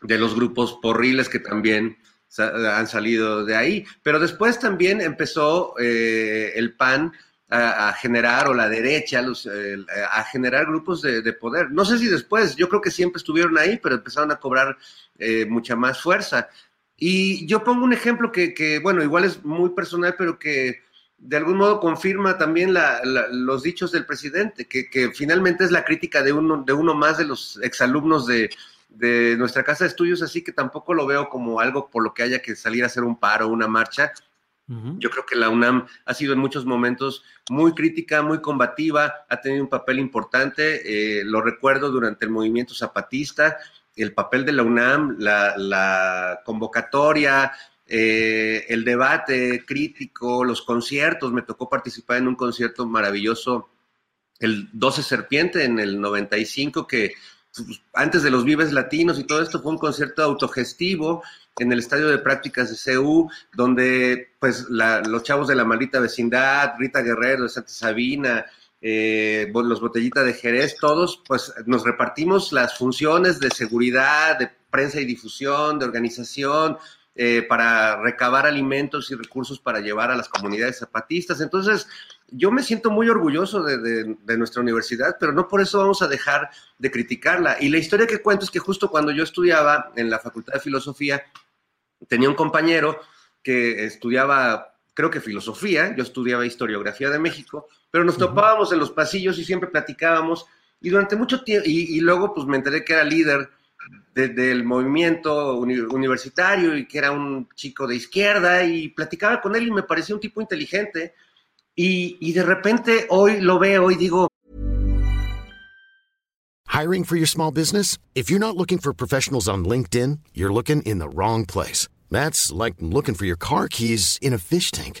de los grupos porriles que también han salido de ahí. Pero después también empezó eh, el PAN a, generar, o la derecha, a generar grupos de, poder. No sé si después, yo creo que siempre estuvieron ahí, pero empezaron a cobrar eh, mucha más fuerza. Y yo pongo un ejemplo que, que, bueno, igual es muy personal, pero que de algún modo confirma también los dichos del presidente, que, finalmente es la crítica de uno, de uno más de los exalumnos de, de nuestra casa de estudios, así que tampoco lo veo como algo por lo que haya que salir a hacer un paro una marcha. Yo creo que la UNAM ha sido en muchos momentos muy crítica, muy combativa, ha tenido un papel importante, eh, lo recuerdo durante el movimiento zapatista, el papel de la UNAM, la, la convocatoria, eh, el debate crítico, los conciertos. Me tocó participar en un concierto maravilloso, el 12 Serpiente en el 95, que pues, antes de los Vives Latinos y todo esto fue un concierto autogestivo en el estadio de prácticas de CEU, donde pues los chavos de la maldita vecindad, Rita Guerrero Santa Sabina, eh, los botellitas de Jerez, todos pues nos repartimos las funciones de seguridad, de prensa y difusión, de organización, eh, para recabar alimentos y recursos para llevar a las comunidades zapatistas. Entonces, yo me siento muy orgulloso de, nuestra universidad, pero no por eso vamos a dejar de criticarla. Y la historia que cuento es que justo cuando yo estudiaba en la Facultad de Filosofía, tenía un compañero que estudiaba, creo que filosofía, yo estudiaba historiografía de México, pero nos topábamos en los pasillos y siempre platicábamos. Y durante mucho tiempo, y, luego pues me enteré que era líder del movimiento universitario y que era un chico de izquierda y platicaba con él y me parecía un tipo inteligente Y, y de repente hoy lo veo y digo. Hiring for your small business? If you're not looking for professionals on LinkedIn, you're looking in the wrong place. That's like looking for your car keys in a fish tank.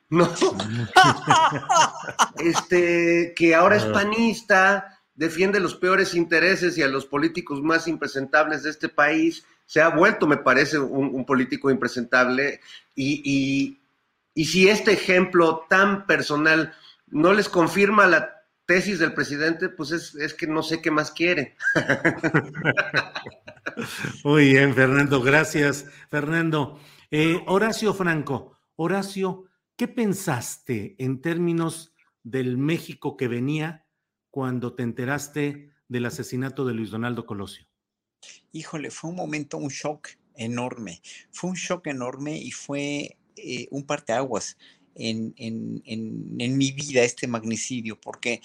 No. este, que ahora es panista, defiende los peores intereses y a los políticos más impresentables de este país. Se ha vuelto, me parece, un, político impresentable. Y, y, si este ejemplo tan personal no les confirma la tesis del presidente, pues es, es que no sé qué más quieren. Muy bien, Fernando, gracias. Fernando. Eh, Horacio Franco, Horacio, ¿Qué pensaste en términos del México que venía cuando te enteraste del asesinato de Luis Donaldo Colosio? Híjole, fue un momento, un shock enorme. Fue un shock enorme y fue eh, un parteaguas en, en, en, mi vida este magnicidio, porque,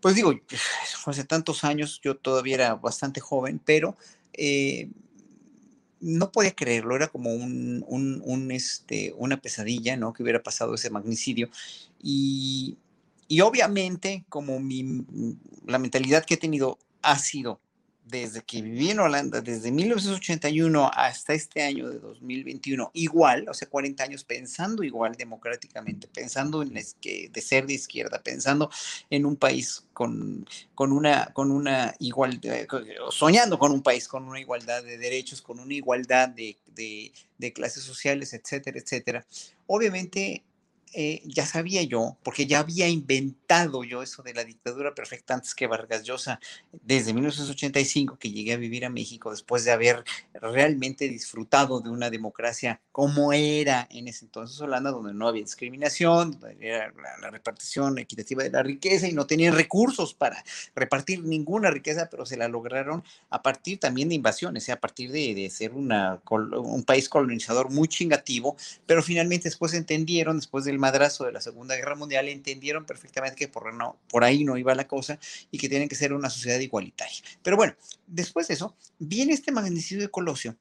pues digo, fue hace tantos años, yo todavía era bastante joven, pero eh, no podía creerlo, era como un, un, este, una pesadilla, ¿no? Que hubiera pasado ese magnicidio. Y, y obviamente, como mi, la mentalidad que he tenido ha sido desde que viví en Holanda, desde 1981 hasta este año de 2021, igual, o sea, 40 años pensando igual democráticamente, pensando en que de ser de izquierda, pensando en un país con, con, una, con una igualdad, soñando con un país con una igualdad de derechos, con una igualdad de, de clases sociales, etcétera, etcétera. Obviamente eh, ya sabía yo, porque ya había inventado yo eso de la dictadura perfecta antes que Vargas Llosa, desde 1985 que llegué a vivir a México, después de haber realmente disfrutado de una democracia como era en ese entonces Holanda, donde no había discriminación, donde era la, repartición equitativa de la riqueza y no tenían recursos para repartir ninguna riqueza, pero se la lograron a partir también de invasiones, a partir de, de ser una, un país colonizador muy chingativo, pero finalmente después entendieron, después del madrazo de la Segunda Guerra Mundial, entendieron perfectamente que por, no, por ahí no iba la cosa y que tienen que ser una sociedad igualitaria. Pero bueno, después de eso, viene este magnicidio de Colosio.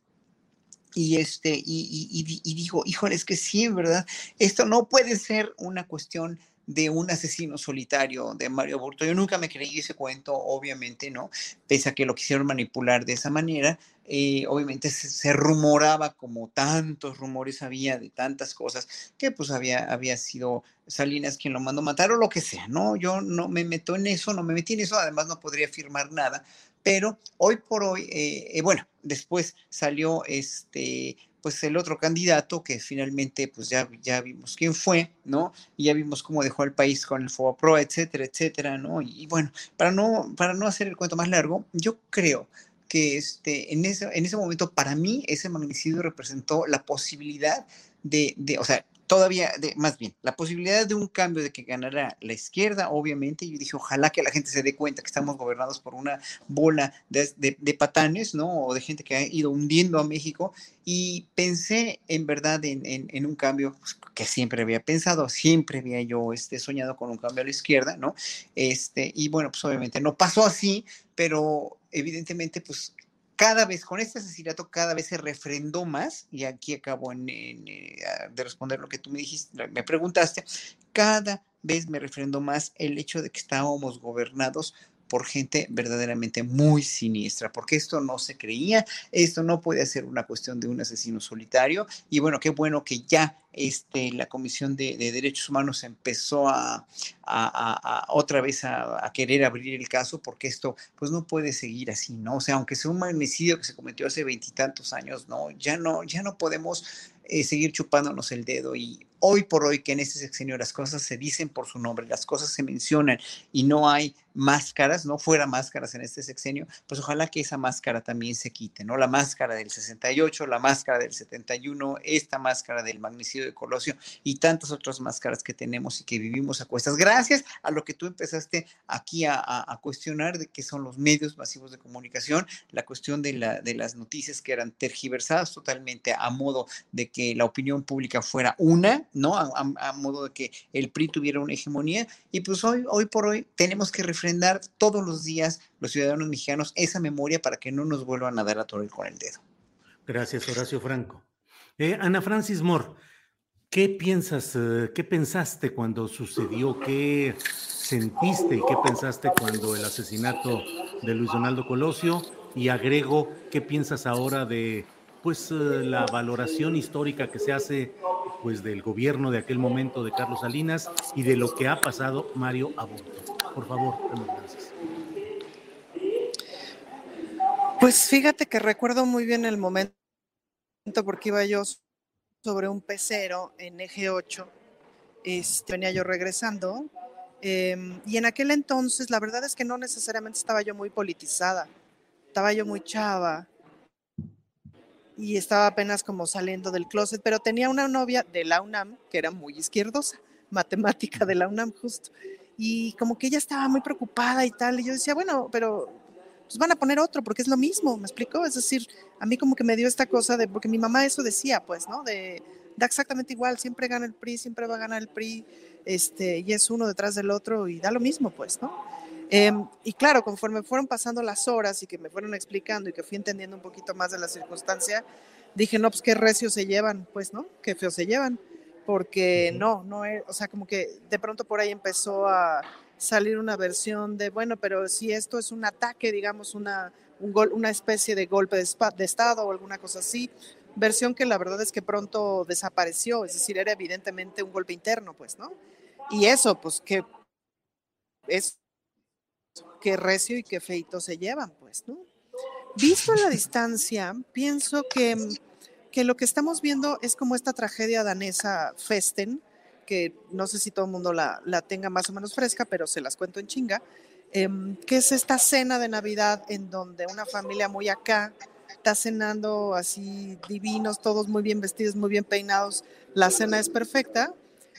Y, este, y, y, digo, híjole, es que sí, ¿verdad? Esto no puede ser una cuestión de un asesino solitario de Mario Burto. Yo nunca me creí ese cuento, obviamente, ¿no? Pese a que lo quisieron manipular de esa manera, eh, obviamente se, rumoraba como tantos rumores había de tantas cosas, que pues había, había sido Salinas quien lo mandó matar o lo que sea, ¿no? Yo no me meto en eso, no me metí en eso, además no podría afirmar nada, pero hoy por hoy, eh, eh, bueno, después salió este pues el otro candidato que finalmente pues ya, ya vimos quién fue, ¿no? Y ya vimos cómo dejó el país con el Pro, etcétera, etcétera, ¿no? Y, bueno, para no, para no hacer el cuento más largo, yo creo que este, en, ese, en ese momento para mí ese magnicidio representó la posibilidad de, de o sea, todavía, de, más bien, la posibilidad de un cambio de que ganara la izquierda, obviamente, yo dije, ojalá que la gente se dé cuenta que estamos gobernados por una bola de, de, patanes, ¿no? O de gente que ha ido hundiendo a México. Y pensé en verdad en, en, un cambio pues, que siempre había pensado, siempre había yo este, soñado con un cambio a la izquierda, ¿no? Este, y bueno, pues obviamente no pasó así, pero evidentemente, pues cada vez, con este asesinato, cada vez se refrendó más, y aquí acabo en, eh, de responder lo que tú me dijiste, me preguntaste, cada vez me refrendó más el hecho de que estábamos gobernados por gente verdaderamente muy siniestra, porque esto no se creía, esto no puede ser una cuestión de un asesino solitario, y bueno, qué bueno que ya este, la Comisión de, Derechos Humanos empezó a, otra vez a, querer abrir el caso, porque esto pues no puede seguir así, ¿no? O sea, aunque sea un magnicidio que se cometió hace veintitantos años, ¿no? Ya no, ya no podemos eh, seguir chupándonos el dedo y hoy por hoy que en este sexenio las cosas se dicen por su nombre, las cosas se mencionan y no hay máscaras, no fuera máscaras en este sexenio, pues ojalá que esa máscara también se quite, ¿no? La máscara del 68, la máscara del 71, esta máscara del magnicidio de Colosio y tantas otras máscaras que tenemos y que vivimos a cuestas. Gracias a lo que tú empezaste aquí a, cuestionar de qué son los medios masivos de comunicación, la cuestión de, la, de las noticias que eran tergiversadas totalmente a modo de que la opinión pública fuera una, ¿no? A, modo de que el PRI tuviera una hegemonía. Y pues hoy, hoy por hoy tenemos que refrendar todos los días los ciudadanos mexicanos esa memoria para que no nos vuelvan a dar a torre con el dedo. Gracias, Horacio Franco. Eh, Ana Francis Moore, ¿qué piensas, eh, qué pensaste cuando sucedió? ¿Qué sentiste y qué pensaste cuando el asesinato de Luis Donaldo Colosio? Y agrego, ¿qué piensas ahora de pues eh, la valoración histórica que se hace pues del gobierno de aquel momento de Carlos Salinas y de lo que ha pasado Mario Aburto. Por favor, gracias. Pues fíjate que recuerdo muy bien el momento porque iba yo sobre un pecero en eje 8, este, venía yo regresando em, y en aquel entonces la verdad es que no necesariamente estaba yo muy politizada, estaba yo muy chava, y estaba apenas como saliendo del closet, pero tenía una novia de la UNAM que era muy izquierdosa, matemática de la UNAM justo, y como que ella estaba muy preocupada y tal, y yo decía, bueno, pero pues van a poner otro porque es lo mismo, ¿me explicó? Es decir, a mí como que me dio esta cosa de, porque mi mamá eso decía, pues, ¿no? De, da exactamente igual, siempre gana el PRI, siempre va a ganar el PRI, este, y es uno detrás del otro y da lo mismo, pues, ¿no? Em, y claro, conforme fueron pasando las horas y que me fueron explicando y que fui entendiendo un poquito más de la circunstancia, dije, no, pues qué recios se llevan, pues, ¿no? Qué feo se llevan, porque no, no, es, o sea, como que de pronto por ahí empezó a salir una versión de, bueno, pero si esto es un ataque, digamos, una, un gol, una especie de golpe de, de Estado o alguna cosa así, versión que la verdad es que pronto desapareció, es decir, era evidentemente un golpe interno, pues, ¿no? Y eso, pues, que es qué recio y qué feito se llevan, pues, ¿no? Visto a la distancia, pienso que, que lo que estamos viendo es como esta tragedia danesa Festen, que no sé si todo el mundo la, la tenga más o menos fresca, pero se las cuento en chinga, em, que es esta cena de Navidad en donde una familia muy acá está cenando así divinos, todos muy bien vestidos, muy bien peinados, la cena es perfecta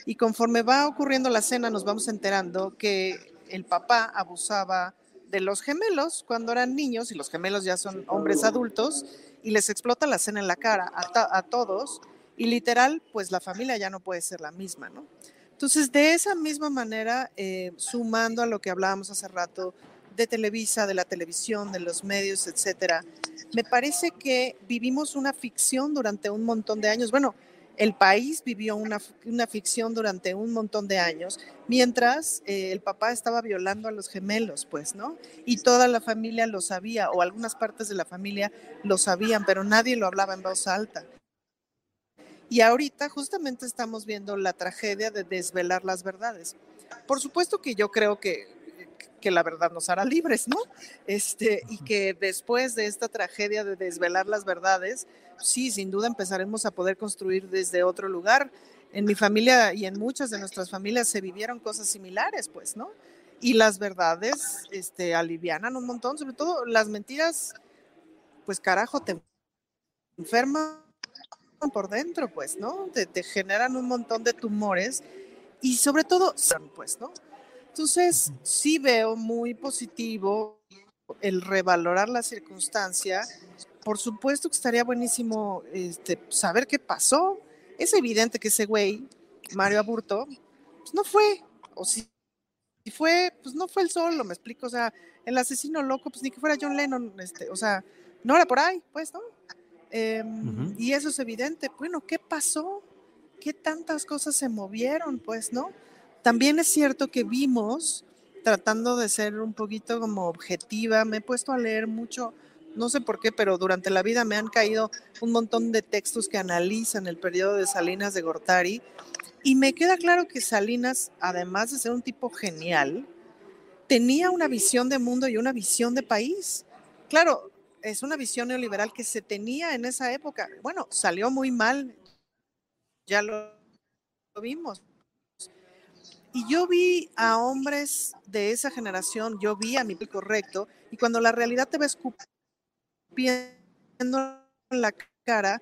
y conforme va ocurriendo la cena nos vamos enterando que el papá abusaba de los gemelos cuando eran niños y los gemelos ya son hombres adultos y les explota la cena en la cara a, todos y literal, pues la familia ya no puede ser la misma, ¿no? Entonces, de esa misma manera, eh, sumando a lo que hablábamos hace rato de Televisa, de la televisión, de los medios, etcétera, me parece que vivimos una ficción durante un montón de años. Bueno, el país vivió una, ficción durante un montón de años, mientras eh, el papá estaba violando a los gemelos, pues, ¿no? Y toda la familia lo sabía, o algunas partes de la familia lo sabían, pero nadie lo hablaba en voz alta. Y ahorita justamente estamos viendo la tragedia de desvelar las verdades. Por supuesto que yo creo que que la verdad nos hará libres, ¿no? Este, y que después de esta tragedia de desvelar las verdades, sí, sin duda empezaremos a poder construir desde otro lugar. En mi familia y en muchas de nuestras familias se vivieron cosas similares, pues, ¿no? Y las verdades este, alivianan un montón, sobre todo las mentiras, pues carajo, te enferma por dentro, pues, ¿no? Te, generan un montón de tumores y sobre todo, pues, ¿no? Entonces, sí veo muy positivo el revalorar la circunstancia. Por supuesto que estaría buenísimo este, saber qué pasó. Es evidente que ese güey, Mario Aburto, pues no fue, o si, si fue, pues no fue el solo, me explico, o sea, el asesino loco, pues ni que fuera John Lennon, este, o sea, no era por ahí, pues, ¿no? Em, y eso es evidente. Bueno, ¿qué pasó? ¿Qué tantas cosas se movieron? Pues, ¿no? También es cierto que vimos, tratando de ser un poquito como objetiva, me he puesto a leer mucho, no sé por qué, pero durante la vida me han caído un montón de textos que analizan el periodo de Salinas de Gortari y me queda claro que Salinas, además de ser un tipo genial, tenía una visión de mundo y una visión de país. Claro, es una visión neoliberal que se tenía en esa época. Bueno, salió muy mal, ya lo, vimos. Y yo vi a hombres de esa generación, yo vi a mi correcto, y cuando la realidad te va escupiendo en la cara,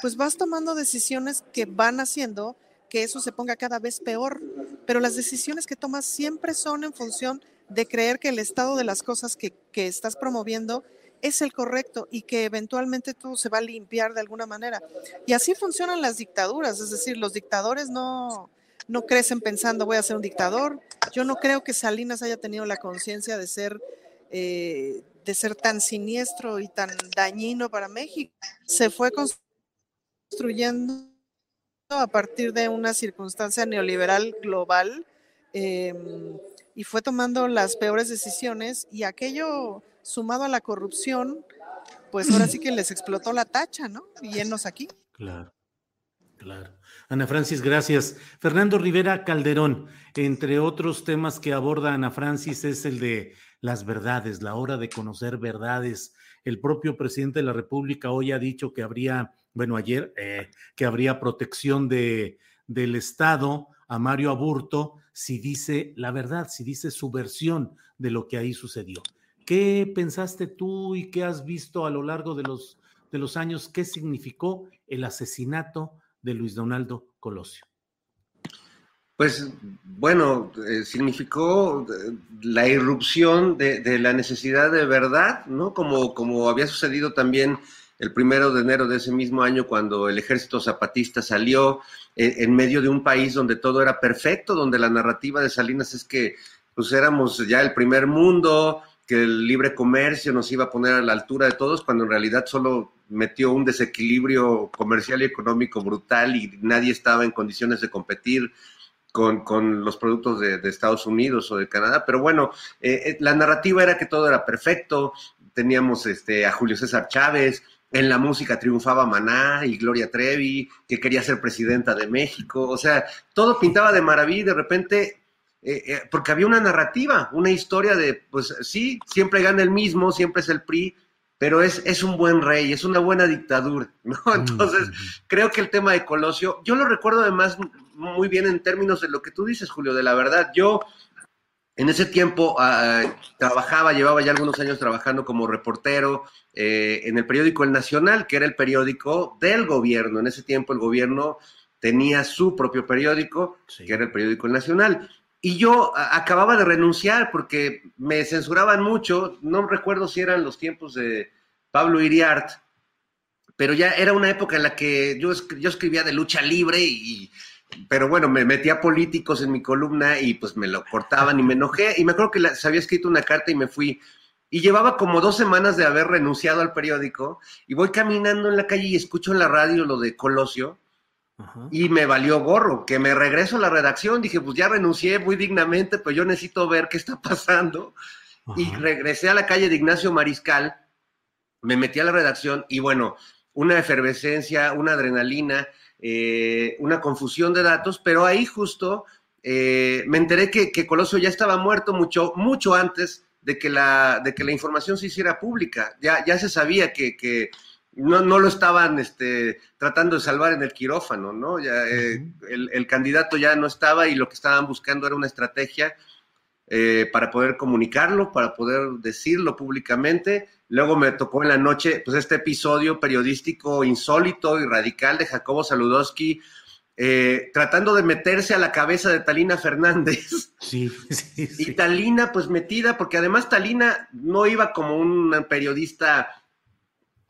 pues vas tomando decisiones que van haciendo que eso se ponga cada vez peor. Pero las decisiones que tomas siempre son en función de creer que el estado de las cosas que, estás promoviendo es el correcto y que eventualmente todo se va a limpiar de alguna manera. Y así funcionan las dictaduras, es decir, los dictadores no, no crecen pensando voy a ser un dictador. Yo no creo que Salinas haya tenido la conciencia de ser eh, de ser tan siniestro y tan dañino para México. Se fue construyendo a partir de una circunstancia neoliberal global. Em, y fue tomando las peores decisiones y aquello sumado a la corrupción, pues ahora sí que les explotó la tacha, ¿no? Y llenos aquí. Claro, claro. Ana Francis, gracias. Fernando Rivera Calderón, entre otros temas que aborda Ana Francis es el de las verdades, la hora de conocer verdades. El propio presidente de la República hoy ha dicho que habría, bueno, ayer, eh, que habría protección de, del Estado a Mario Aburto si dice la verdad, si dice su versión de lo que ahí sucedió. ¿Qué pensaste tú y qué has visto a lo largo de los, de los años? ¿Qué significó el asesinato de Luis Donaldo Colosio? Pues bueno, eh, significó eh, la irrupción de, la necesidad de verdad, ¿no? Como, como había sucedido también el primero de enero de ese mismo año cuando el ejército zapatista salió eh, en medio de un país donde todo era perfecto, donde la narrativa de Salinas es que pues éramos ya el primer mundo, que el libre comercio nos iba a poner a la altura de todos, cuando en realidad solo metió un desequilibrio comercial y económico brutal y nadie estaba en condiciones de competir con, los productos de, Estados Unidos o de Canadá. Pero bueno, eh, eh, la narrativa era que todo era perfecto, teníamos este, a Julio César Chávez, en la música triunfaba Maná y Gloria Trevi, que quería ser presidenta de México, o sea, todo pintaba de maravilla y de repente, eh, eh, porque había una narrativa, una historia de, pues sí, siempre gana el mismo, siempre es el PRI, pero es, es un buen rey, es una buena dictadura, ¿no? Mm, Entonces, creo que el tema de Colosio, yo lo recuerdo además muy bien en términos de lo que tú dices, Julio, de la verdad, yo en ese tiempo ah, trabajaba, llevaba ya algunos años trabajando como reportero eh, en el periódico El Nacional, que era el periódico del gobierno. En ese tiempo el gobierno tenía su propio periódico, que era el periódico El Nacional. Y yo acababa de renunciar porque me censuraban mucho, no recuerdo si eran los tiempos de Pablo Iriart, pero ya era una época en la que yo, yo escribía de lucha libre y, pero bueno, me metía políticos en mi columna y pues me lo cortaban y me enojé. Y me acuerdo que se había escrito una carta y me fui. Y llevaba como dos semanas de haber renunciado al periódico y voy caminando en la calle y escucho en la radio lo de Colosio y me valió gorro, que me regreso a la redacción. Dije, pues ya renuncié muy dignamente, pero yo necesito ver qué está pasando. Y regresé a la calle de Ignacio Mariscal, me metí a la redacción y bueno, una efervescencia, una adrenalina eh, una confusión de datos, pero ahí justo eh, me enteré que, que, Colosio ya estaba muerto mucho, mucho antes de que, la, de que la información se hiciera pública. Ya, ya se sabía que, no, no, lo estaban este, tratando de salvar en el quirófano, ¿no? Ya, eh, el, candidato ya no estaba y lo que estaban buscando era una estrategia para poder comunicarlo, para poder decirlo públicamente Luego me tocó en la noche, pues este episodio periodístico insólito y radical de Jacobo Saludowski, eh, tratando de meterse a la cabeza de Talina Fernández. Sí, sí, sí. Y Talina, pues metida, porque además Talina no iba como un periodista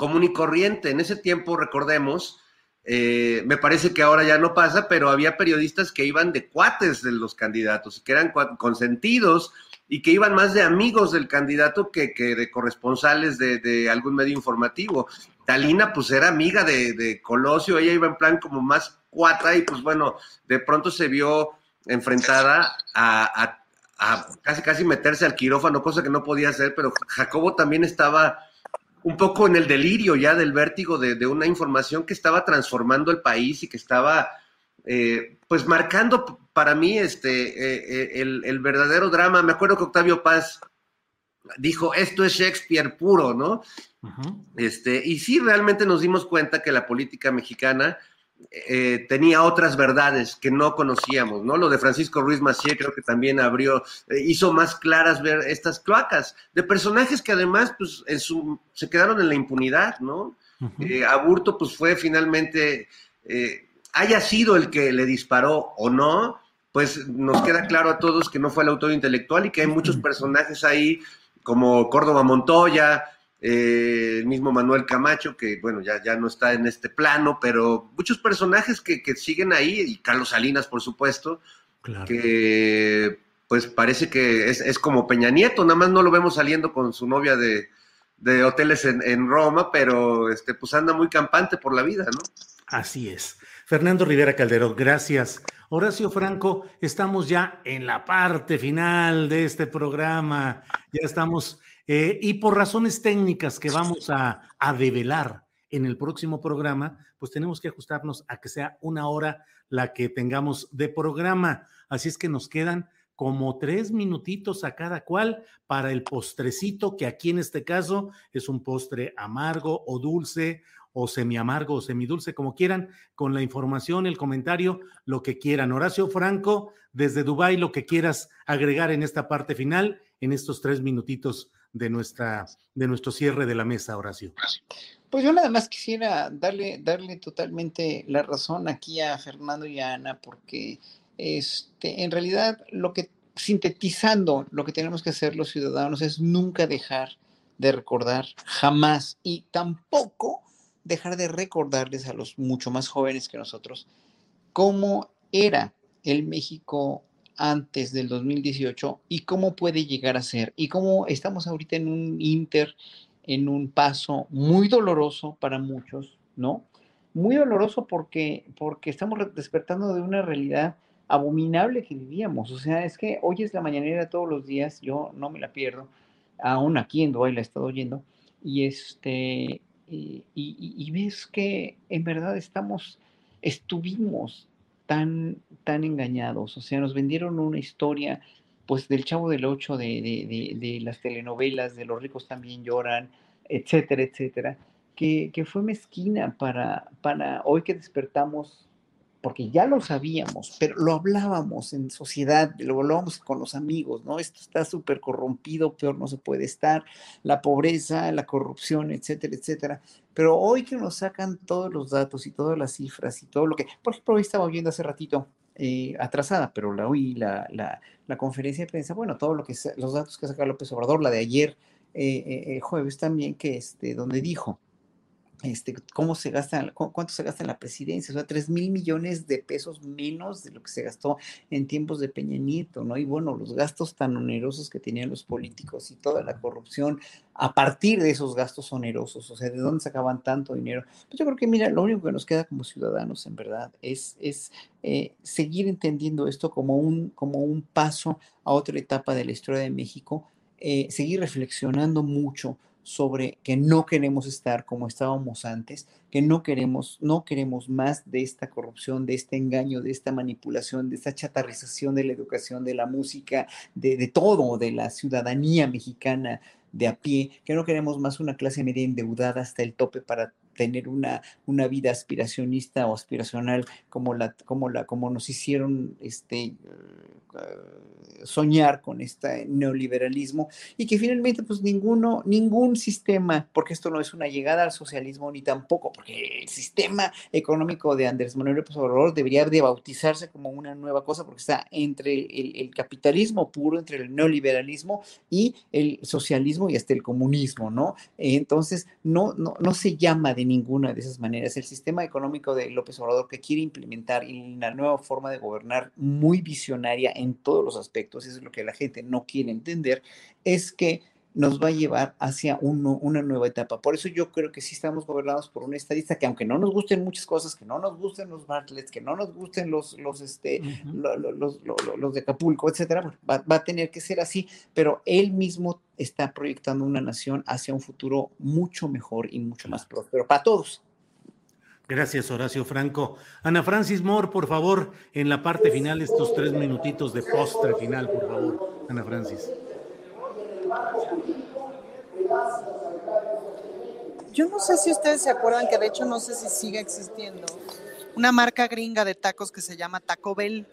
común y corriente. En ese tiempo, recordemos, eh, me parece que ahora ya no pasa, pero había periodistas que iban de cuates de los candidatos, que eran consentidos y que iban más de amigos del candidato que, de corresponsales de, algún medio informativo. Talina, pues era amiga de, Colosio, ella iba en plan como más cuata y pues bueno, de pronto se vio enfrentada a, casi casi meterse al quirófano, cosa que no podía hacer, pero Jacobo también estaba un poco en el delirio ya del vértigo de, una información que estaba transformando el país y que estaba eh, pues marcando para mí este, eh, eh, el, verdadero drama. Me acuerdo que Octavio Paz dijo, esto es Shakespeare puro, ¿no? este, y sí, realmente nos dimos cuenta que la política mexicana eh, tenía otras verdades que no conocíamos, ¿no? Lo de Francisco Ruiz Macié creo que también abrió, hizo más claras ver estas cloacas de personajes que además, pues, en su, se quedaron en la impunidad, ¿no? Aburto, pues, fue finalmente haya sido el que le disparó o no, pues nos queda claro a todos que no fue el autor intelectual y que hay muchos personajes ahí, como Córdoba Montoya, eh, el mismo Manuel Camacho, que bueno, ya, ya no está en este plano, pero muchos personajes que, siguen ahí, y Carlos Salinas, por supuesto, que pues parece que es, como Peña Nieto, nada más no lo vemos saliendo con su novia de, hoteles en, en, Roma, pero este, pues anda muy campante por la vida, ¿no? Así es. Fernando Rivera Calderón, gracias. Horacio Franco, estamos ya en la parte final de este programa. Ya estamos, eh, y por razones técnicas que vamos a, a develar en el próximo programa, pues tenemos que ajustarnos a que sea una hora la que tengamos de programa. Así es que nos quedan como tres minutitos a cada cual para el postrecito, que aquí en este caso es un postre amargo o dulce o semi-amargo o semidulce, como quieran, con la información, el comentario, lo que quieran. Horacio Franco, desde Dubái, lo que quieras agregar en esta parte final, en estos tres minutitos de, nuestra, de nuestro cierre de la mesa, Horacio. Pues yo nada más quisiera darle, darle totalmente la razón aquí a Fernando y a Ana, porque este, en realidad lo que, sintetizando, lo que tenemos que hacer los ciudadanos es nunca dejar de recordar, jamás, y tampoco dejar de recordarles a los mucho más jóvenes que nosotros cómo era el México antes del 2018 y cómo puede llegar a ser y cómo estamos ahorita en un inter, en un paso muy doloroso para muchos, ¿no? Muy doloroso porque, porque estamos despertando de una realidad abominable que vivíamos. O sea, es que hoy es la mañanera todos los días, yo no me la pierdo, aún aquí en Dubai la he estado oyendo, y este, y, ves que en verdad estamos, estuvimos tan, engañados, o sea, nos vendieron una historia, pues del Chavo del Ocho, de, las telenovelas, de Los ricos también lloran, etcétera, etcétera, que, que fue mezquina para, para hoy que despertamos porque ya lo sabíamos, pero lo hablábamos en sociedad, lo hablábamos con los amigos, ¿no? Esto está súper corrompido, peor no se puede estar, la pobreza, la corrupción, etcétera, etcétera. Pero hoy que nos sacan todos los datos y todas las cifras y todo lo que, por ejemplo, hoy estaba viendo hace ratito, eh, atrasada, pero la oí, la, la, la, conferencia de prensa, bueno, todo lo que, los datos que saca López Obrador, la de ayer, eh, eh, jueves también, que este, donde dijo, este, cómo se gasta, cuánto se gasta en la presidencia, o sea, 3 mil millones de pesos menos de lo que se gastó en tiempos de Peña Nieto, ¿no? Y bueno, los gastos tan onerosos que tenían los políticos y toda la corrupción a partir de esos gastos onerosos, o sea, ¿de dónde sacaban tanto dinero? Pues yo creo que, mira, lo único que nos queda como ciudadanos, en verdad, es, es eh, seguir entendiendo esto como un, como un paso a otra etapa de la historia de México, eh, seguir reflexionando mucho sobre que no queremos estar como estábamos antes, que no queremos, no queremos más de esta corrupción, de este engaño, de esta manipulación, de esta chatarrización de la educación, de la música, de, de todo, de la ciudadanía mexicana de a pie, que no queremos más una clase media endeudada hasta el tope para tener una, una vida aspiracionista o aspiracional como la, como la, como nos hicieron este soñar con este neoliberalismo y que finalmente pues ninguno, ningún sistema, porque esto no es una llegada al socialismo ni tampoco, porque el sistema económico de Andrés Manuel López Obrador debería de bautizarse como una nueva cosa porque está entre el, el capitalismo puro, entre el neoliberalismo y el socialismo y hasta el comunismo, ¿no? Entonces, no, no, no se llama de ninguna de esas maneras. El sistema económico de López Obrador que quiere implementar una nueva forma de gobernar muy visionaria en todos los aspectos, eso es lo que la gente no quiere entender, es que nos va a llevar hacia una nueva etapa. Por eso yo creo que sí estamos gobernados por un estadista que aunque no nos gusten muchas cosas, que no nos gusten los Bartlett, que no nos gusten los, los, este, los, los, de Acapulco, etcétera, va, va, a tener que ser así, pero él mismo está proyectando una nación hacia un futuro mucho mejor y mucho más próspero para todos. Gracias, Horacio Franco. Ana Francis Moore, por favor, en la parte final, estos tres minutitos de postre final, por favor. Ana Francis. Yo no sé si ustedes se acuerdan que de hecho no sé si sigue existiendo una marca gringa de tacos que se llama Taco Bell.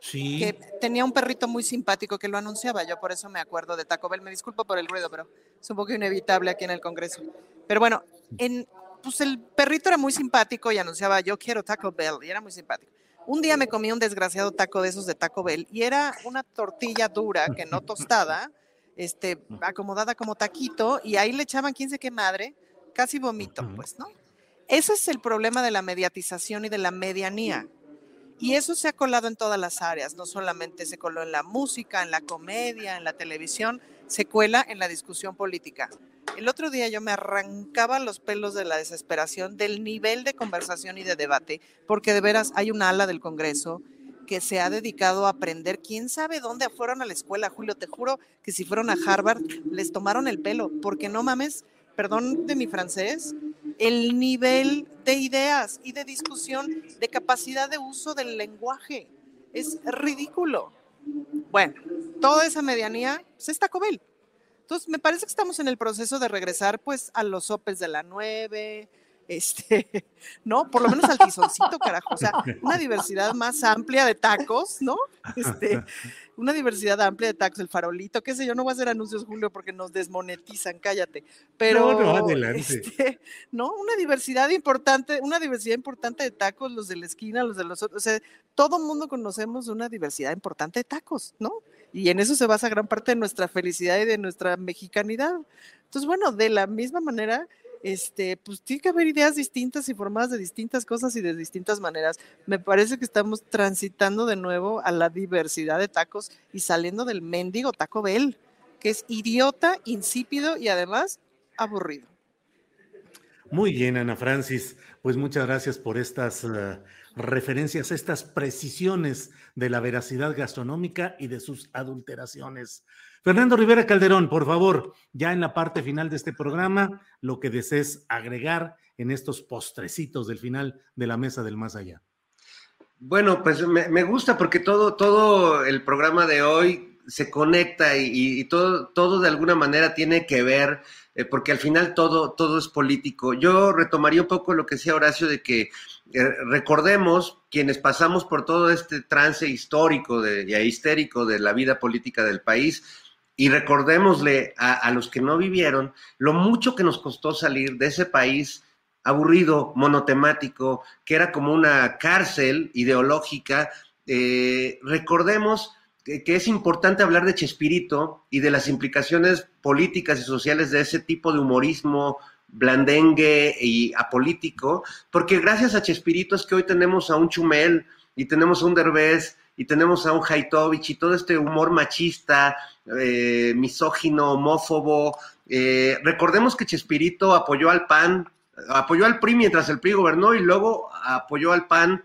Sí. Que tenía un perrito muy simpático que lo anunciaba. Yo por eso me acuerdo de Taco Bell. Me disculpo por el ruido, pero es un poco inevitable aquí en el Congreso. Pero bueno, en, pues el perrito era muy simpático y anunciaba yo quiero Taco Bell y era muy simpático. Un día me comí un desgraciado taco de esos de Taco Bell y era una tortilla dura que no tostada este, acomodada como taquito, y ahí le echaban quién sé qué madre, casi vomito, pues, ¿no? Ese es el problema de la mediatización y de la medianía. Y eso se ha colado en todas las áreas, no solamente se coló en la música, en la comedia, en la televisión, se cuela en la discusión política. El otro día yo me arrancaba los pelos de la desesperación del nivel de conversación y de debate, porque de veras hay un ala del Congreso que se ha dedicado a aprender. ¿Quién sabe dónde fueron a la escuela, Julio? Te juro que si fueron a Harvard les tomaron el pelo, porque no mames, perdón de mi francés, el nivel de ideas y de discusión, de capacidad de uso del lenguaje. Es ridículo. Bueno, toda esa medianía se está Cobel. Entonces, me parece que estamos en el proceso de regresar pues a los sopes de la 9, este, ¿no? Por lo menos al tizoncito, carajo. O sea, una diversidad más amplia de tacos, ¿no? Este, una diversidad amplia de tacos, el farolito, qué sé yo, no voy a hacer anuncios, Julio, porque nos desmonetizan, cállate. Pero, no, no, adelante. Este, ¿no? Una diversidad importante, una diversidad importante de tacos, los de la esquina, los de los otros, o sea, todo mundo conocemos una diversidad importante de tacos, ¿no? Y en eso se basa gran parte de nuestra felicidad y de nuestra mexicanidad. Entonces, bueno, de la misma manera, este, pues tiene que haber ideas distintas y formadas de distintas cosas y de distintas maneras. Me parece que estamos transitando de nuevo a la diversidad de tacos y saliendo del mendigo Taco Bell, que es idiota, insípido y además aburrido. Muy bien, Ana Francis. Pues muchas gracias por estas uh, referencias, estas precisiones de la veracidad gastronómica y de sus adulteraciones. Fernando Rivera Calderón, por favor, ya en la parte final de este programa, lo que desees agregar en estos postrecitos del final de la mesa del más allá. Bueno, pues me, me gusta porque todo, todo el programa de hoy se conecta y, todo, todo de alguna manera tiene que ver, eh, porque al final todo, todo es político. Yo retomaría un poco lo que decía Horacio de que eh, recordemos quienes pasamos por todo este trance histórico de, y histérico de la vida política del país, y recordémosle a, a, los que no vivieron lo mucho que nos costó salir de ese país aburrido, monotemático, que era como una cárcel ideológica. Eh, recordemos que, es importante hablar de Chespirito y de las implicaciones políticas y sociales de ese tipo de humorismo blandengue y apolítico, porque gracias a Chespirito es que hoy tenemos a un Chumel y tenemos a un Derbez y tenemos a un Haitovich y todo este humor machista, eh, misógino, homófobo. Eh, recordemos que Chespirito apoyó al PAN, apoyó al PRI mientras el PRI gobernó y luego apoyó al PAN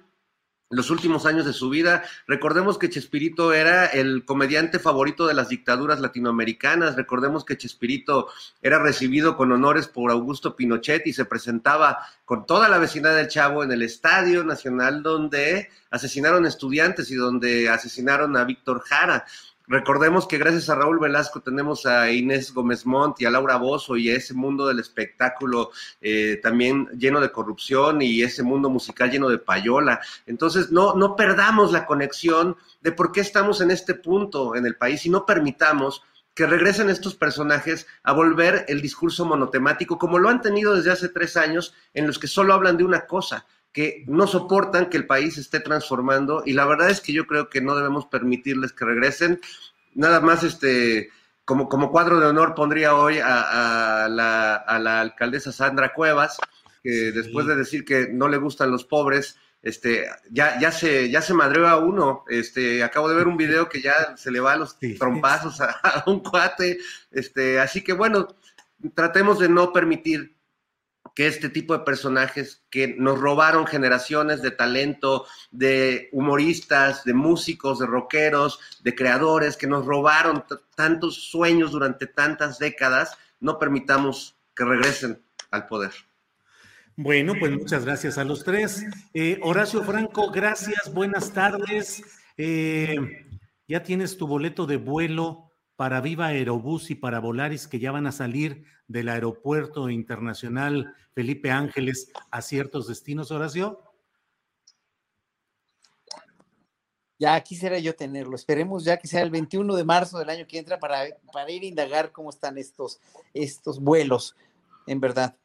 los últimos años de su vida. Recordemos que Chespirito era el comediante favorito de las dictaduras latinoamericanas. Recordemos que Chespirito era recibido con honores por Augusto Pinochet y se presentaba con toda la vecindad del Chavo en el Estadio Nacional donde asesinaron estudiantes y donde asesinaron a Víctor Jara. Recordemos que gracias a Raúl Velasco tenemos a Inés Gómez Montt y a Laura Bozo y a ese mundo del espectáculo eh, también lleno de corrupción y ese mundo musical lleno de payola. Entonces, no, no perdamos la conexión de por qué estamos en este punto en el país y no permitamos que regresen estos personajes a volver el discurso monotemático como lo han tenido desde hace tres años en los que solo hablan de una cosa que no soportan que el país esté transformando y la verdad es que yo creo que no debemos permitirles que regresen. Nada más, este, como, como cuadro de honor pondría hoy a, la, alcaldesa Sandra Cuevas, que después de decir que no le gustan los pobres, este, ya, ya se, ya se madreó a uno. Este, acabo de ver un video que ya se le va a los trompazos a, a, un cuate. Este, así que bueno, tratemos de no permitir que este tipo de personajes que nos robaron generaciones de talento, de humoristas, de músicos, de rockeros, de creadores, que nos robaron tantos sueños durante tantas décadas, no permitamos que regresen al poder. Bueno, pues muchas gracias a los tres. Eh, Horacio Franco, gracias, buenas tardes. Eh, ya tienes tu boleto de vuelo para Viva Aerobús y para Volaris que ya van a salir del aeropuerto internacional Felipe Ángeles a ciertos destinos, Horacio? Ya quisiera yo tenerlo. Esperemos ya que sea el 21 de marzo del año que entra para, para ir a indagar cómo están estos, estos vuelos, en verdad.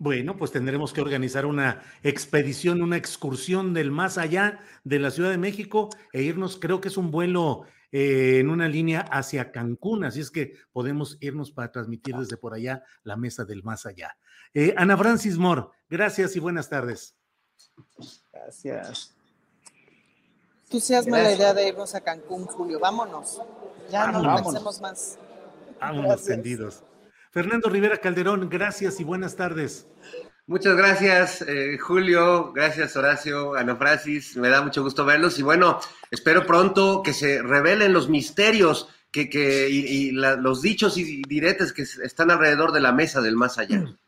Bueno, pues tendremos que organizar una expedición, una excursión del más allá de la Ciudad de México e irnos, creo que es un vuelo eh, en una línea hacia Cancún, así es que podemos irnos para transmitir desde por allá la mesa del más allá. Eh, Ana Francis Moore, gracias y buenas tardes. Gracias. Entusiasma la idea de irnos a Cancún, Julio. Vámonos. Ya no pensemos más. Vámonos tendidos. Fernando Rivera Calderón, gracias y buenas tardes. Muchas gracias, eh, Julio. Gracias, Horacio, Ana Francis. Me da mucho gusto verlos. Y bueno, espero pronto que se revelen los misterios que, que y, los dichos y diretes que están alrededor de la mesa del más allá.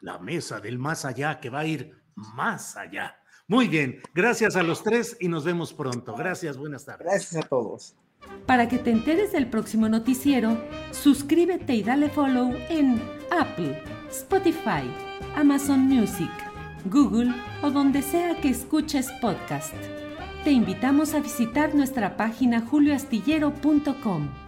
La mesa del más allá que va a ir más allá. Muy bien, gracias a los tres y nos vemos pronto. Gracias, buenas tardes. Gracias a todos. Para que te enteres del próximo noticiero, suscríbete y dale follow en Apple, Spotify, Amazon Music, Google o donde sea que escuches podcast. Te invitamos a visitar nuestra página julioastillero.com.